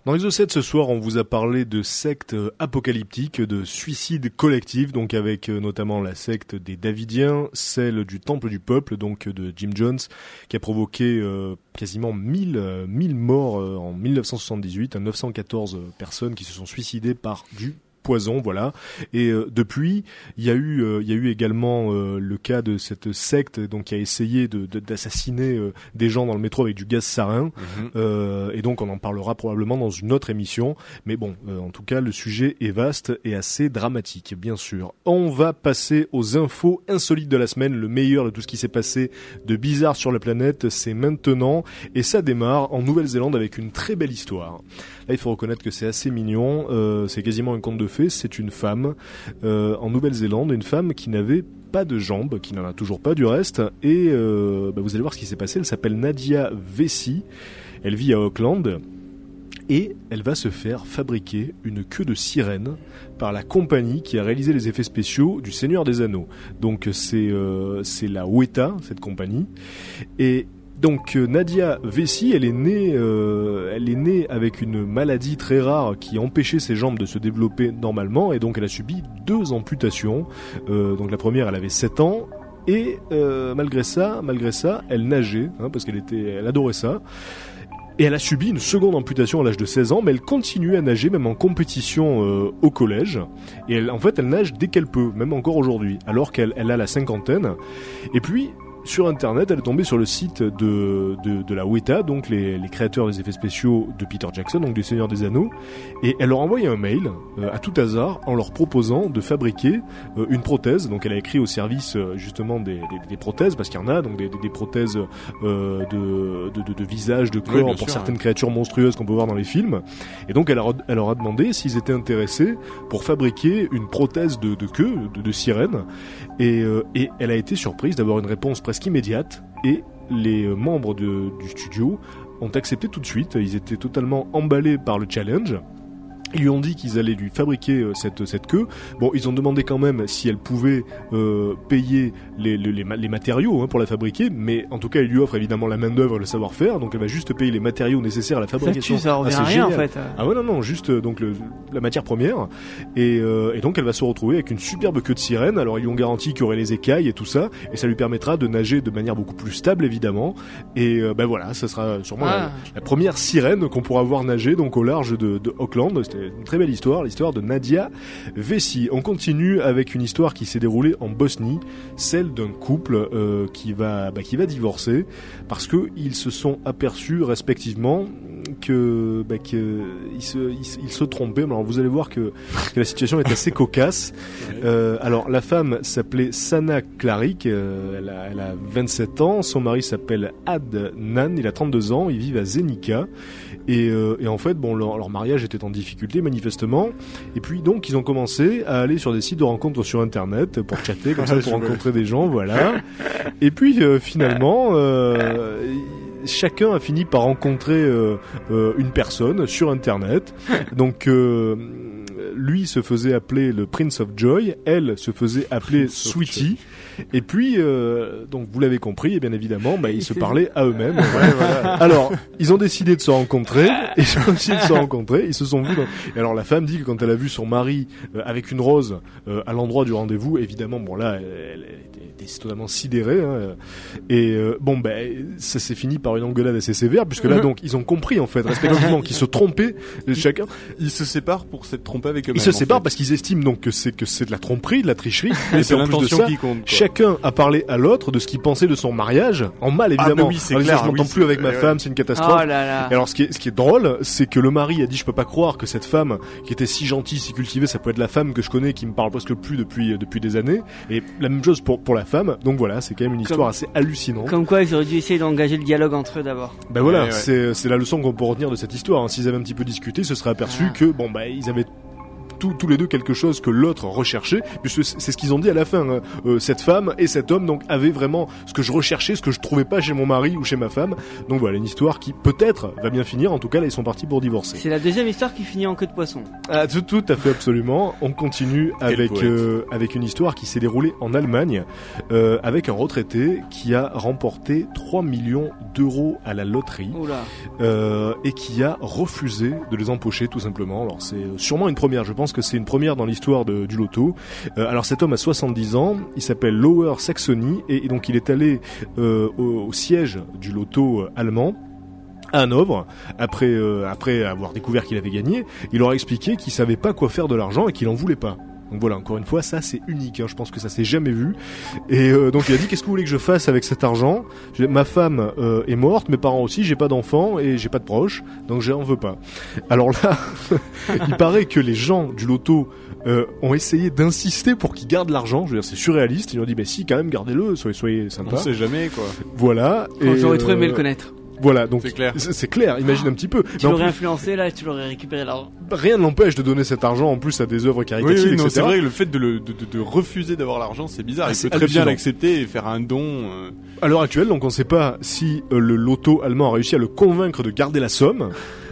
Dans Exocet ce soir, on vous a parlé de sectes euh, apocalyptiques, de suicides collectifs, donc avec euh, notamment la secte des Davidiens, celle du Temple du Peuple, donc euh, de Jim Jones, qui a provoqué quasiment 1000, euh, 1000 morts en 1978, à 914 personnes qui se sont suicidées par du poison, voilà. Et euh, depuis, il y a eu, euh, il y a eu également euh, le cas de cette secte donc qui a essayé de- de- d'assassiner des gens dans le métro avec du gaz sarin. Mhm. Et donc on en parlera probablement dans une autre émission. Mais bon, euh, en tout cas, le sujet est vaste et assez dramatique, bien sûr. On va passer aux infos insolites de la semaine. Le meilleur de tout ce qui s'est passé de bizarre sur la planète, c'est maintenant. Et ça démarre en Nouvelle-Zélande avec une très belle histoire. Là, il faut reconnaître que c'est assez mignon. Euh, c'est quasiment un conte de C'est une femme euh, en Nouvelle-Zélande, une femme qui n'avait pas de jambes, qui n'en a toujours pas du reste. Et euh, bah, vous allez voir ce qui s'est passé. Elle s'appelle Nadia Vessi. Elle vit à Auckland. Et elle va se faire fabriquer une queue de sirène par la compagnie qui a réalisé les effets spéciaux du Seigneur des Anneaux. Donc c'est euh, la Weta, cette compagnie. Et donc euh, Nadia Vessi, elle est née, euh, elle est née avec une maladie très rare qui empêchait ses jambes de se développer normalement, et donc elle a subi deux amputations. Euh, donc la première, elle avait 7 ans. Et malgré ça, malgré ça, elle nageait hein, parce qu'elle était, elle adorait ça. Et elle a subi une seconde amputation à l'âge de 16 ans, mais elle continue à nager même en compétition au collège. Et elle, en fait, elle nage dès qu'elle peut, même encore aujourd'hui, alors qu'elle elle a la cinquantaine. Et puis, sur Internet, elle est tombée sur le site de, de, de la WETA, donc les, les créateurs des effets spéciaux de Peter Jackson, donc des Seigneurs des Anneaux, et elle leur a envoyé un mail euh, à tout hasard en leur proposant de fabriquer euh, une prothèse. Donc elle a écrit au service euh, justement des, des, des prothèses, parce qu'il y en a, donc des, des, prothèses euh, de, de, de, visage, de corps Oui, pour sûr, certaines créatures monstrueuses qu'on peut voir dans les films. Et donc elle leur, a- elle leur a demandé s'ils étaient intéressés pour fabriquer une prothèse de, de queue, de sirène. Et, euh, et elle a été surprise d'avoir une réponse presque immédiate. Et les euh, membres du studio ont accepté tout de suite. Ils étaient totalement emballés par le challenge. Ils lui ont dit qu'ils allaient lui fabriquer euh, cette, cette queue. Bon, ils ont demandé quand même si elle pouvait euh, payer les, les, les ma- les matériaux hein, pour la fabriquer, mais en tout cas, ils lui offrent évidemment la main d'œuvre et le savoir-faire, donc elle va juste payer les matériaux nécessaires à la Ça fabrication. tue, ça revient Ah, à rien en fait. Ah ouais non non juste euh, donc le, la matière première et, euh, et donc elle va se retrouver avec une superbe queue de sirène alors ils lui ont garanti qu'il y aurait les écailles et tout ça et ça lui permettra de nager de manière beaucoup plus stable évidemment et ben voilà ça sera sûrement la, Ah. la première sirène qu'on pourra voir nager donc au large de, de Auckland c'est une très belle histoire, l'histoire de Nadia Vessi. On continue avec une histoire qui s'est déroulée en Bosnie, celle d'un couple euh, qui va bah, qui va divorcer parce que ils se sont aperçus respectivement que bah, que se trompaient. Alors vous allez voir que, que la situation est assez cocasse. <laughs> Euh, alors la femme s'appelait Sana Klarik, euh, elle, a, elle a 27 ans, son mari s'appelle Adnan, il a 32 ans, ils vivent à Zenica. Et, euh, et en fait, bon, leur, leur mariage était en difficulté manifestement. Et puis donc, ils ont commencé à aller sur des sites de rencontres sur Internet pour chatter, comme ça, <laughs> pour rencontrer des gens, voilà. Et puis finalement, chacun a fini par rencontrer euh, euh, une personne sur Internet. <laughs> Donc euh, lui se faisait appeler le Prince of Joy, elle se faisait appeler Sweetie. Et puis, euh, donc vous l'avez compris, et bien évidemment, bah, ils <laughs> se parlaient à eux-mêmes. <laughs> Alors, ils ont décidé de se rencontrer, et <laughs> ils ont décidé de se rencontrer, ils se sont vus. Dans... Et alors la femme dit que quand elle a vu son mari euh, avec une rose euh, à l'endroit du rendez-vous, évidemment, bon là, elle, elle était, totalement sidérée. hein, et euh, bon, ben, ça s'est fini par une engueulade assez sévère, puisque là, donc, ils ont compris en fait, respectivement, qu'ils se trompaient chacun. Ils se séparent pour s'être trompés avec eux-mêmes. Ils se en séparent fait. parce qu'ils estiment donc que c'est que c'est de la tromperie, de la tricherie. Et et c'est l'intention qui compte. quoi. Chacun a parlé à l'autre de ce qu'il pensait de son mariage, en mal Ah, évidemment. bah oui, c'est clair, Je m'entends oui, plus avec ma ouais, femme, c'est une catastrophe. Oh là là. Et alors ce qui est, ce qui est drôle, c'est que le mari a dit je peux pas croire que cette femme qui était si gentille, si cultivée, ça peut être la femme que je connais qui me parle presque plus depuis depuis des années. Et la même chose pour pour la femme. Donc voilà, c'est quand même une histoire Comme- assez hallucinante. Comme quoi, ils auraient dû essayer d'engager le dialogue entre eux d'abord. Ben voilà, Ouais, ouais. c'est c'est la leçon qu'on peut retenir de cette histoire. hein. S'ils avaient un petit peu discuté, ils se seraient aperçus Ah. que bon bah ils avaient tous, tous les deux quelque chose que l'autre recherchait, puisque c'est ce qu'ils ont dit à la fin. hein. Euh, cette femme et cet homme donc avaient vraiment ce que je recherchais, ce que je trouvais pas chez mon mari ou chez ma femme. Donc voilà une histoire qui peut-être va bien finir. En tout cas là ils sont partis pour divorcer. C'est la deuxième histoire qui finit en queue de poisson. Ah, tout, tout à fait absolument. On continue avec euh, avec une histoire qui s'est déroulée en Allemagne euh, avec un retraité qui a remporté 3 millions d'euros à la loterie euh, et qui a refusé de les empocher tout simplement. Alors c'est sûrement une première, je pense que c'est une première dans l'histoire du loto. Euh, alors cet homme a 70 ans, il s'appelle Lower Saxony et, donc il est allé euh, au, siège du loto euh, allemand à Hanovre, après, après avoir découvert qu'il avait gagné, il leur a expliqué qu'il savait pas quoi faire de l'argent et qu'il en voulait pas. Donc voilà, encore une fois, ça c'est unique. hein. Je pense que ça s'est jamais vu. Et euh, donc il a dit qu'est-ce que vous voulez que je fasse avec cet argent? Ma femme euh, est morte, mes parents aussi, j'ai pas d'enfants et j'ai pas de proches, donc j'en veux pas. Alors là, <laughs> il paraît que les gens du loto euh, ont essayé d'insister pour qu'ils gardent l'argent. Je veux dire, c'est surréaliste. Ils ont dit, mais si, quand même, gardez-le, soyez, soyez On sympa. sait jamais quoi. Voilà. J'aurais trop aimé le connaître. Voilà, donc C'est clair. C'est clair. Imagine un petit peu. Tu l'aurais plus, influencé là, tu l'aurais récupéré l'argent. rien ne l'empêche de donner cet argent en plus à des œuvres Oui, caritatives, oui, non, etc. c'est vrai que le fait de, le, de, de- de refuser d'avoir l'argent, c'est bizarre. Ah, Il c'est peut très bien l'accepter et faire un don. euh, À l'heure actuelle, donc on ne sait pas si euh, le loto allemand a réussi à le convaincre de garder la somme,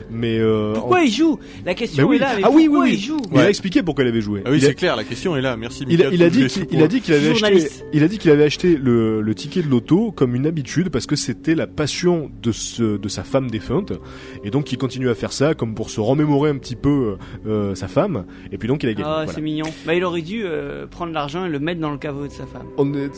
mais euh, Pourquoi en- il joue? La question Mais oui. est là, mais Ah oui, oui, oui. il joue? Il a expliqué pourquoi il avait joué. Ah oui, a, c'est clair, la question est là. Merci il, a, Mika. il a dit qu'il ce il a point. dit qu'il avait acheté, Journaliste. il a dit qu'il avait acheté le, le ticket de loto comme une habitude parce que c'était la passion de ce, de sa femme défunte et donc il continue à faire ça comme pour se remémorer un petit peu euh, sa femme et puis donc il a gagné. Ah, Voilà. c'est mignon. Bah, il aurait dû euh, prendre l'argent et le mettre dans le caveau de sa femme. On est...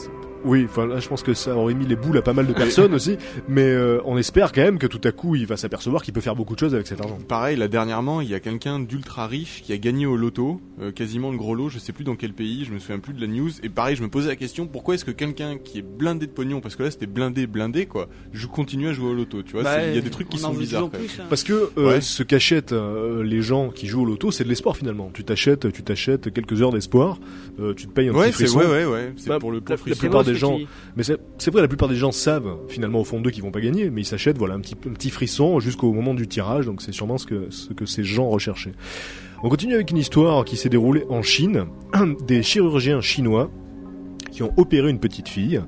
Oui, enfin là je pense que ça aurait mis les boules à pas mal de personnes aussi, mais euh, on espère quand même que tout à coup il va s'apercevoir qu'il peut faire beaucoup de choses avec cet argent. Pareil, là dernièrement, il y a quelqu'un d'ultra riche qui a gagné au loto, euh, quasiment le gros lot, je sais plus dans quel pays, je me souviens plus de la news. Et pareil, je me posais la question, pourquoi est-ce que quelqu'un qui est blindé de pognon, parce que là c'était blindé, blindé quoi, je continue à jouer au loto, tu vois, Bah, il y a des trucs qui en sont bizarres. plus, hein. Parce que euh, Ouais. ce qu'achètent euh, les gens qui jouent au loto, c'est de l'espoir finalement. Tu t'achètes, tu t'achètes quelques heures d'espoir, euh, tu te payes un Ouais, petit c'est frisson. ouais, ouais, ouais, c'est Bah, pour le pour la frisson. Des gens-. Mais c'est vrai, la plupart des gens savent finalement au fond d'eux qu'ils vont pas gagner, mais ils s'achètent voilà un petit un petit frisson jusqu'au moment du tirage. Donc c'est sûrement ce que ce que ces gens recherchaient. On continue avec une histoire qui s'est déroulée en Chine. <clears throat> Des chirurgiens chinois qui ont opéré une petite fille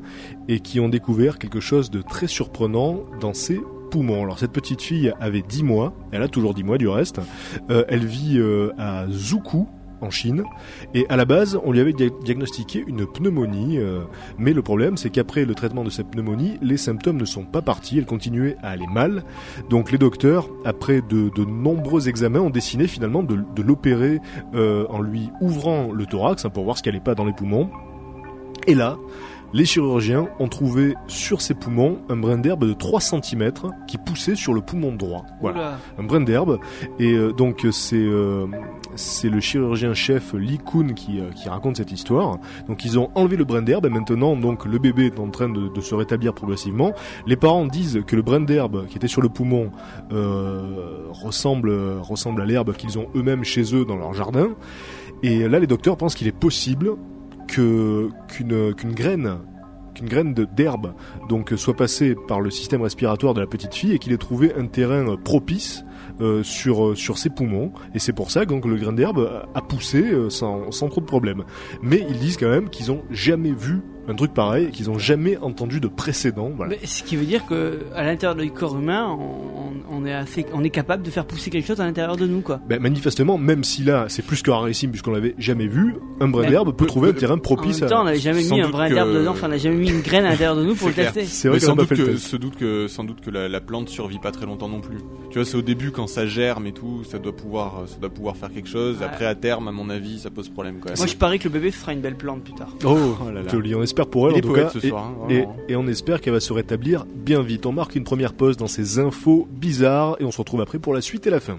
et qui ont découvert quelque chose de très surprenant dans ses poumons. Alors cette petite fille avait 10 mois, elle a toujours 10 mois du reste. Euh, elle vit euh, à Zhukou en Chine. Et à la base on lui avait dia- diagnostiqué une pneumonie euh, mais le problème c'est qu'après le traitement de cette pneumonie les symptômes ne sont pas partis elle continuait à aller mal. Donc les docteurs après de, de nombreux examens ont décidé finalement de, de l'opérer euh, en lui ouvrant le thorax hein, pour voir ce qui allait pas dans les poumons. Et là, les chirurgiens ont trouvé sur ses poumons un brin d'herbe de 3 cm qui poussait sur le poumon droit. Voilà Oula. un brin d'herbe et euh, donc c'est euh, c'est le chirurgien chef Lee Kun qui, euh, qui raconte cette histoire. Donc ils ont enlevé le brin d'herbe et maintenant donc le bébé est en train de, de se rétablir progressivement. Les parents disent que le brin d'herbe qui était sur le poumon ressemble ressemble à l'herbe qu'ils ont eux-mêmes chez eux dans leur jardin. Et là les docteurs pensent qu'il est possible qu'une graine d'herbe donc soit passée par le système respiratoire de la petite fille et qu'il ait trouvé un terrain euh, propice euh, sur euh, ses poumons et c'est pour ça que donc le grain d'herbe a poussé euh, sans sans trop de problèmes. Mais ils disent quand même qu'ils ont jamais vu un truc pareil qu'ils ont jamais entendu de précédent. Voilà. Mais ce qui veut dire que à l'intérieur du corps humain, on, on est assez, on est capable de faire pousser quelque chose à l'intérieur de nous, quoi. Ben, manifestement, même si là c'est plus que rarissime puisqu'on l'avait jamais vu, un brin d'herbe peut peu- trouver un terrain En propice même temps, on n'avait jamais mis un brin que- d'herbe dedans, enfin, on n'a jamais mis une graine à l'intérieur de nous pour <laughs> le clair. tester. C'est vrai qu'on pas le que, test. doute que sans doute que la, la plante survit pas très longtemps non plus. Tu vois, c'est au début quand ça germe et tout, ça doit pouvoir ça doit pouvoir faire quelque chose. Ouais. Après à terme, à mon avis, ça pose problème quand même. Moi, je parie que le bébé fera une belle plante plus tard. Oh, Oh là là. joli, on espère pour elle en tout cas. ce et- soir, hein, et on espère qu'elle va se rétablir bien vite. On marque une première pause dans ces infos bizarres et on se retrouve après pour la suite et la fin.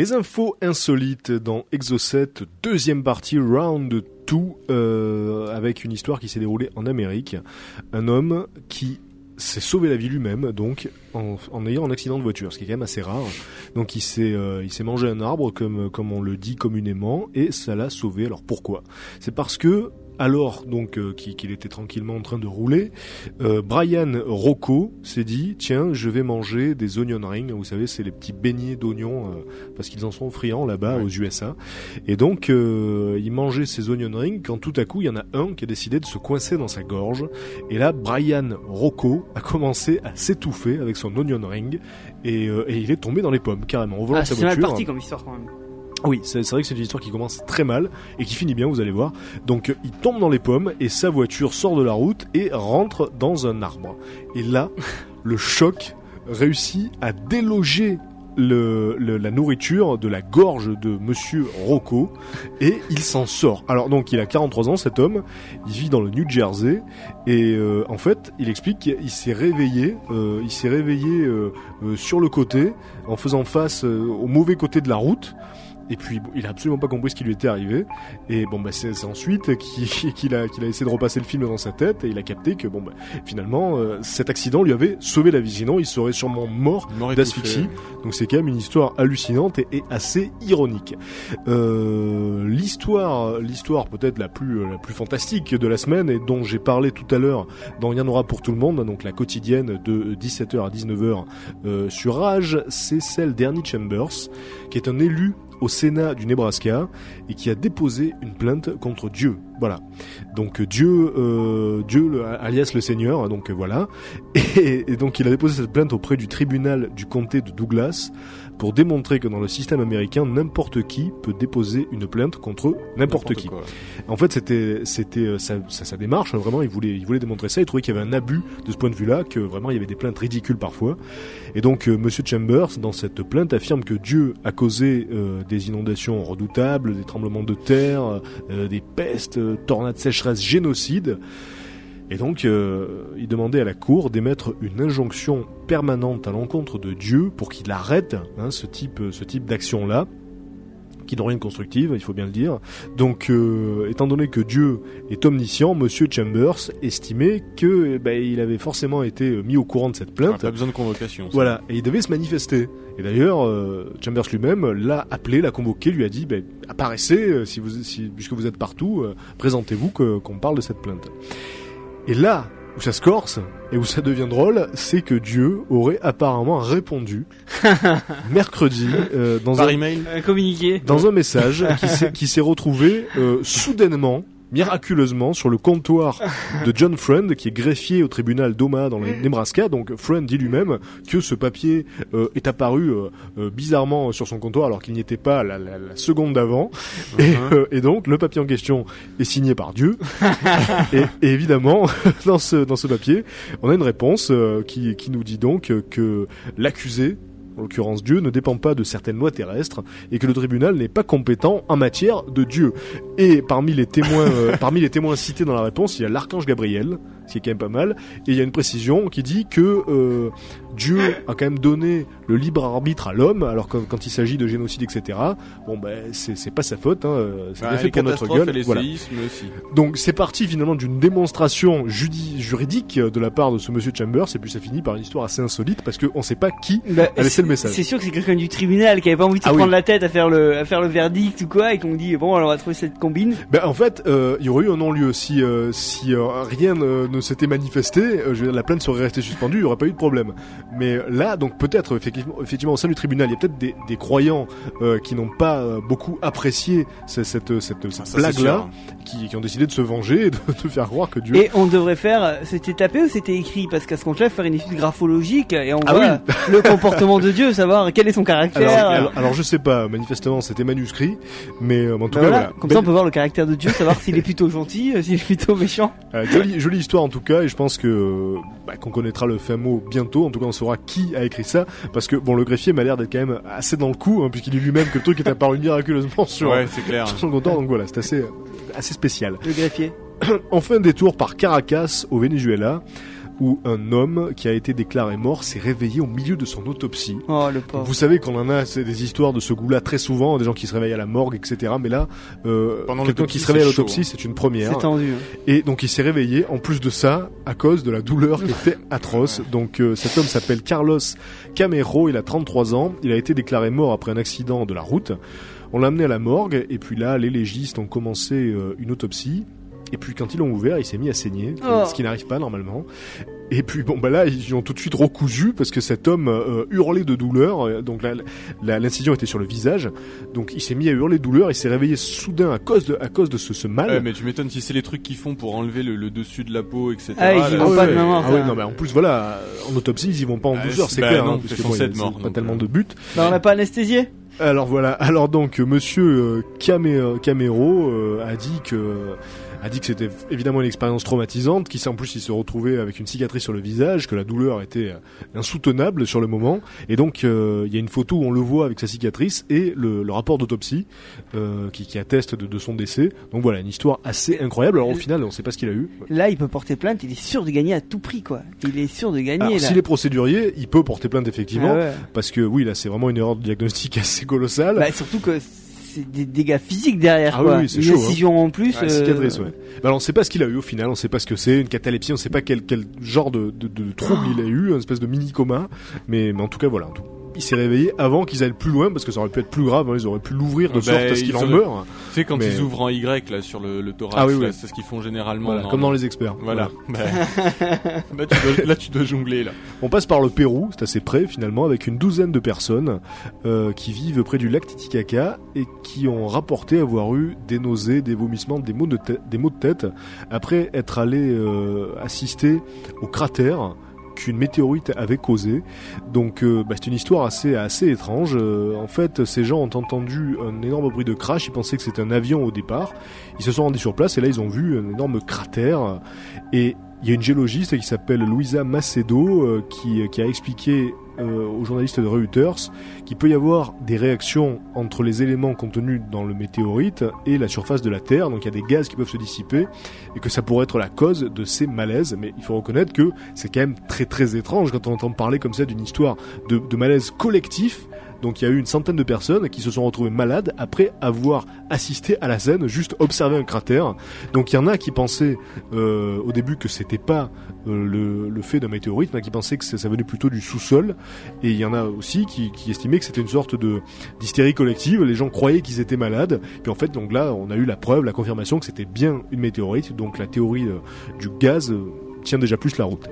Les infos insolites dans Exocet, deuxième partie, round 2, euh, avec une histoire qui s'est déroulée en Amérique. Un homme qui s'est sauvé la vie lui-même, donc en, ayant un accident de voiture, ce qui est quand même assez rare. Donc il s'est euh, il s'est mangé un arbre comme comme on le dit communément et ça l'a sauvé. Alors pourquoi? C'est parce que alors donc euh, qu'il était tranquillement en train de rouler, euh, Brian Rocco s'est dit tiens je vais manger des onion rings. Vous savez c'est les petits beignets d'oignons euh, parce qu'ils en sont friands là-bas Ouais. aux USA. Et donc euh, il mangeait ces onion rings quand tout à coup il y en a un qui a décidé de se coincer dans sa gorge. Et là Brian Rocco a commencé à s'étouffer avec son onion ring et, euh, et il est tombé dans les pommes carrément au volant Ah, de sa c'est mal voiture. parti comme histoire quand même. Oui, c'est vrai que c'est une histoire qui commence très mal et qui finit bien, vous allez voir. Donc euh, il tombe dans les pommes et sa voiture sort de la route et rentre dans un arbre. Et là, <laughs> le choc réussit à déloger le, le- la nourriture de la gorge de Monsieur Rocco <laughs> et il s'en sort. Alors donc il a 43 ans cet homme, il vit dans le New Jersey et euh, en fait il explique qu'il s'est réveillé, euh, il s'est réveillé euh, sur le côté en faisant face au mauvais côté de la route. Et puis bon, il a absolument pas compris ce qui lui était arrivé. Et bon bah c'est ensuite qu'il <laughs> qu'il a qu'il a essayé de repasser le film dans sa tête et il a capté que bon bah finalement euh, cet accident lui avait sauvé la vie. Sinon il serait sûrement mort Mort d'asphyxie. Donc c'est quand même une histoire hallucinante et, et assez ironique. Euh, l'histoire, l'histoire peut-être la plus la plus fantastique de la semaine et dont j'ai parlé tout à l'heure dans Il y en aura pour tout le monde, donc la quotidienne de 17h à 19h euh, sur Rage, c'est celle d'Ernie Chambers, qui est un élu au Sénat du Nebraska et qui a déposé une plainte contre Dieu. Voilà. Donc Dieu, euh, Dieu alias le Seigneur. Donc euh, voilà. <laughs> Et donc il a déposé cette plainte auprès du tribunal du comté de Douglas pour démontrer que dans le système américain, n'importe qui peut déposer une plainte contre n'importe qui. quoi. En fait, c'était c'était euh, sa, sa, sa démarche. hein, Vraiment, il voulait il voulait démontrer ça. Il trouvait qu'il y avait un abus de ce point de vue-là, que vraiment il y avait des plaintes ridicules parfois. Et donc, euh, Monsieur Chambers, dans cette plainte, affirme que Dieu a causé euh, des inondations redoutables, des tremblements de terre, euh, des pestes, euh, tornades, sécheresses, génocides. Et donc, euh, il demandait à la cour d'émettre une injonction permanente à l'encontre de Dieu pour qu'il arrête hein, ce type, ce type d'action-là, qui n'ont rien de constructive, il faut bien le dire. Donc, euh, étant donné que Dieu est omniscient, Monsieur Chambers estimait que eh ben, il avait forcément été mis au courant de cette Ah, plainte. pas besoin de convocation. ça. Voilà, et il devait se manifester. Et d'ailleurs, euh, Chambers lui-même l'a appelé, l'a convoqué, lui a dit ben, apparaissez, euh, si vous, si, puisque vous êtes partout, euh, présentez-vous qu'on parle de cette plainte. Et là où ça se corse et où ça devient drôle, c'est que Dieu aurait apparemment répondu <laughs> mercredi euh, dans Par un email. Un communiqué. dans un message qui s'est qui s'est retrouvé euh, soudainement miraculeusement sur le comptoir de John Friend qui est greffier au tribunal d'Omaha dans le Nebraska. Donc Friend dit lui-même que ce papier euh, est apparu euh, euh, bizarrement sur son comptoir alors qu'il n'y était pas la, la- la seconde d'avant. Et, euh, et donc le papier en question est signé par Dieu. <laughs> Et, et évidemment <laughs> dans ce dans ce papier on a une réponse euh, qui qui nous dit donc que l'accusé en l'occurrence Dieu, ne dépend pas de certaines lois terrestres et que le tribunal n'est pas compétent en matière de Dieu. Et parmi les témoins, <laughs> euh, parmi les témoins cités dans la réponse, il y a l'archange Gabriel, ce qui est quand même pas mal, et il y a une précision qui dit que euh, Dieu a quand même donné le libre arbitre à l'homme, alors que quand il s'agit de génocide, etc. Bon ben c'est c'est pas sa faute, hein, euh, c'est Bah, bien fait les pour notre gueule. et les Voilà. aussi. Donc c'est parti finalement d'une démonstration judi- juridique de la part de ce monsieur Chambers, et puis ça finit par une histoire assez insolite parce qu'on sait pas qui Bah, a laissé c'est- le message. C'est sûr que c'est quelqu'un du tribunal qui avait pas envie de se Ah oui. prendre la tête à faire le à faire le verdict ou quoi et qu'on dit bon alors on va trouver cette combine. Ben, en fait, euh, il y aurait eu un non-lieu. Si, euh, si euh, rien ne, ne s'était manifesté, euh, je veux dire, la plainte serait restée suspendue, il n'y aurait pas eu de problème. Mais là, donc peut-être, effectivement, effectivement, au sein du tribunal, il y a peut-être des, des croyants euh, qui n'ont pas euh, beaucoup apprécié ce- cette, cette, cette Ça, c'est blague-là, sûr. qui, qui ont décidé de se venger et <laughs> de, de faire croire que Dieu... Et on devrait faire euh, c'était tapé ou c'était écrit? Parce qu'à ce compte-là faire une étude graphologique et on Ah voit le <laughs> comportement de Dieu, savoir quel est son caractère. Alors, alors, alors, je sais pas, manifestement c'était manuscrit, mais euh, en tout bah cas voilà, voilà. comme ça on peut voir le caractère de Dieu, savoir s'il est plutôt gentil, s'il est plutôt méchant. Euh, jolie, jolie histoire en tout cas, et je pense que bah, qu'on connaîtra le fin mot bientôt. En tout cas, on saura qui a écrit ça, parce que bon, le greffier m'a l'air d'être quand même assez dans le coup, hein, puisqu'il dit lui-même que le truc est apparu miraculeusement sur, Ouais, c'est clair. sur son compteur. Donc voilà, c'est assez assez spécial. Le greffier. <coughs> Enfin, détour par Caracas au Venezuela, où un homme qui a été déclaré mort s'est réveillé au milieu de son autopsie. Oh, le pauvre. Vous savez qu'on en a des histoires de ce goût-là très souvent, des gens qui se réveillent à la morgue, etc. Mais là, euh, Pendant quelqu'un qui se réveille à l'autopsie, c'est une première. C'est tendu. hein. Et donc il s'est réveillé, en plus de ça, à cause de la douleur qui était atroce. Donc euh, cet homme s'appelle Carlos Camero, il a 33 ans, il a été déclaré mort après un accident de la route. On l'a amené à la morgue, et puis là, les légistes ont commencé euh, une autopsie. Et puis quand ils l'ont ouvert, il s'est mis à saigner, Oh. ce qui n'arrive pas normalement. Et puis bon bah là ils ont tout de suite recousu parce que cet homme euh, hurlait de douleur. Euh, Donc l'incision était sur le visage. Donc il s'est mis à hurler de douleur. Il s'est réveillé soudain à cause de à cause de ce, ce mal. Ouais, mais tu m'étonnes si c'est les trucs qu'ils font pour enlever le, le dessus de la peau, etc. Ah, ils vont pas de main morte, Ah oui, hein. non, mais en plus, voilà, en autopsie, ils y vont pas en Ah, 12 heures, c'est- bah clair, non, hein, c'est parce que bon, il y a- mort, c'est pas donc, tellement euh. de but. Bah, on l'a pas anesthésié? Alors voilà, alors donc, monsieur euh, Camero euh, a dit que a dit que c'était évidemment une expérience traumatisante, qu'il s'est en plus il se retrouvait avec une cicatrice sur le visage, que la douleur était euh, insoutenable sur le moment, et donc euh, il y a une photo où on le voit avec sa cicatrice et le, le rapport d'autopsie euh, qui, qui atteste de, de son décès. Donc voilà, une histoire assez incroyable. Alors au final, on sait pas ce qu'il a eu. Là, il peut porter plainte, il est sûr de gagner à tout prix, quoi. Il est sûr de gagner, s'il est procédurier, il peut porter plainte effectivement, Ah ouais. parce que oui, là c'est vraiment une erreur de diagnostic <laughs> assez colossale. Bah, surtout que c'est des dégâts physiques derrière, Ah quoi. oui, oui, c'est Une chaud, hein. en plus. Ah, euh, cicatrice, ouais. Bah, alors, on sait pas ce qu'il a eu au final, on sait pas ce que c'est, une catalepsie, on sait pas quel, quel genre de, de, de trouble il a eu, une espèce de mini coma, mais, mais en tout cas voilà. en tout- Il s'est réveillé avant qu'ils aillent plus loin parce que ça aurait pu être plus grave, hein, ils auraient pu l'ouvrir de Ah, sorte bah, à ce qu'il en auraient- meure. Tu sais, quand Mais- ils ouvrent en Y là sur le, le thorax, Ah oui, c'est ce qu'ils font généralement. Voilà, comme dans les experts. Voilà. Bah, <laughs> bah, tu dois- là, tu dois jongler là. On passe par le Pérou, c'est assez près finalement, avec une douzaine de personnes euh, qui vivent près du lac Titicaca et qui ont rapporté avoir eu des nausées, des vomissements, des maux de, tête- des maux de tête après être allés euh, assister au cratère qu'une météorite avait causé. Donc euh, bah, c'est une histoire assez assez étrange. Euh, en fait, ces gens ont entendu un énorme bruit de crash. Ils pensaient que c'était un avion au départ. Ils se sont rendus sur place et là ils ont vu un énorme cratère. Et il y a une géologiste qui s'appelle Louisa Macedo euh, qui, qui a expliqué euh, aux journalistes de Reuters qu'il peut y avoir des réactions entre les éléments contenus dans le météorite et la surface de la Terre. Donc il y a des gaz qui peuvent se dissiper et que ça pourrait être la cause de ces malaises. Mais il faut reconnaître que c'est quand même très très étrange quand on entend parler comme ça d'une histoire de, de malaise collectif. Donc il y a eu une centaine de personnes qui se sont retrouvées malades après avoir assisté à la scène, juste observé un cratère. Donc il y en a qui pensaient euh, au début que c'était pas euh, le, le fait d'un météorite, mais qui pensaient que ça, ça venait plutôt du sous-sol. Et il y en a aussi qui, qui estimaient que c'était une sorte de d'hystérie collective. Les gens croyaient qu'ils étaient malades. Puis en fait, donc là, on a eu la preuve, la confirmation que c'était bien une météorite. Donc la théorie euh, du gaz euh, tient déjà plus la route.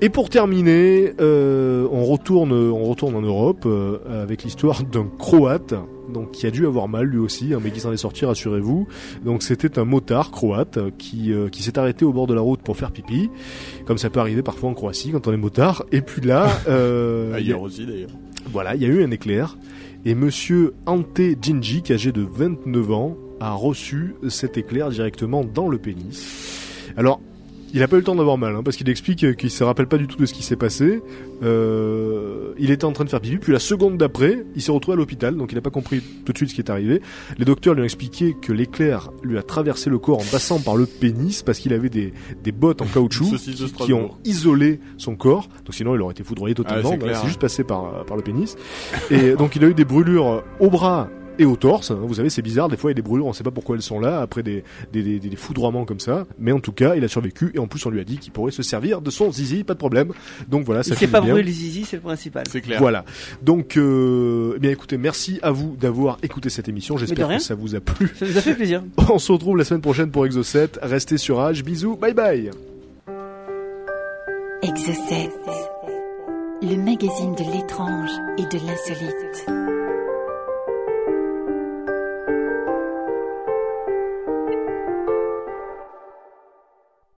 Et pour terminer, euh, on retourne, on retourne en Europe euh, avec l'histoire d'un Croate, donc qui a dû avoir mal lui aussi, hein, mais qui s'en est sorti, rassurez-vous. Donc c'était un motard croate euh, qui euh, qui s'est arrêté au bord de la route pour faire pipi, comme ça peut arriver parfois en Croatie quand on est motard. Et puis là, <laughs> euh, Ailleurs aussi d'ailleurs. voilà, il y a eu un éclair et monsieur Ante Ginji, âgé de 29 ans, a reçu cet éclair directement dans le pénis. Alors, il a pas eu le temps d'avoir mal, hein, parce qu'il explique euh, qu'il se rappelle pas du tout de ce qui s'est passé. Euh, il était en train de faire pipi, puis la seconde d'après, il s'est retrouvé à l'hôpital, donc il n'a pas compris tout de suite ce qui est arrivé. Les docteurs lui ont expliqué que l'éclair lui a traversé le corps en passant par le pénis, parce qu'il avait des, des bottes en caoutchouc qui, qui ont isolé son corps. Donc sinon, il aurait été foudroyé totalement. Ah, c'est ouais. juste passé par, par le pénis. Et donc, il a eu des brûlures au bras et au torse. Vous savez, c'est bizarre. Des fois, il y a des brûlures, on sait pas pourquoi elles sont là, après des, des, des, des foudroiements comme ça. Mais en tout cas, il a survécu. Et en plus, on lui a dit qu'il pourrait se servir de son zizi, pas de problème. Donc voilà, ça Il fait pas brûlé les zizi, c'est le principal. C'est clair. Voilà. Donc, euh, eh bien écoutez, merci à vous d'avoir écouté cette émission. J'espère que ça vous a plu. Ça nous a fait plaisir. <laughs> On se retrouve la semaine prochaine pour Exo 7. Restez sur Age. Bisous. Bye bye. Exocet, le magazine de l'étrange et de l'insolite.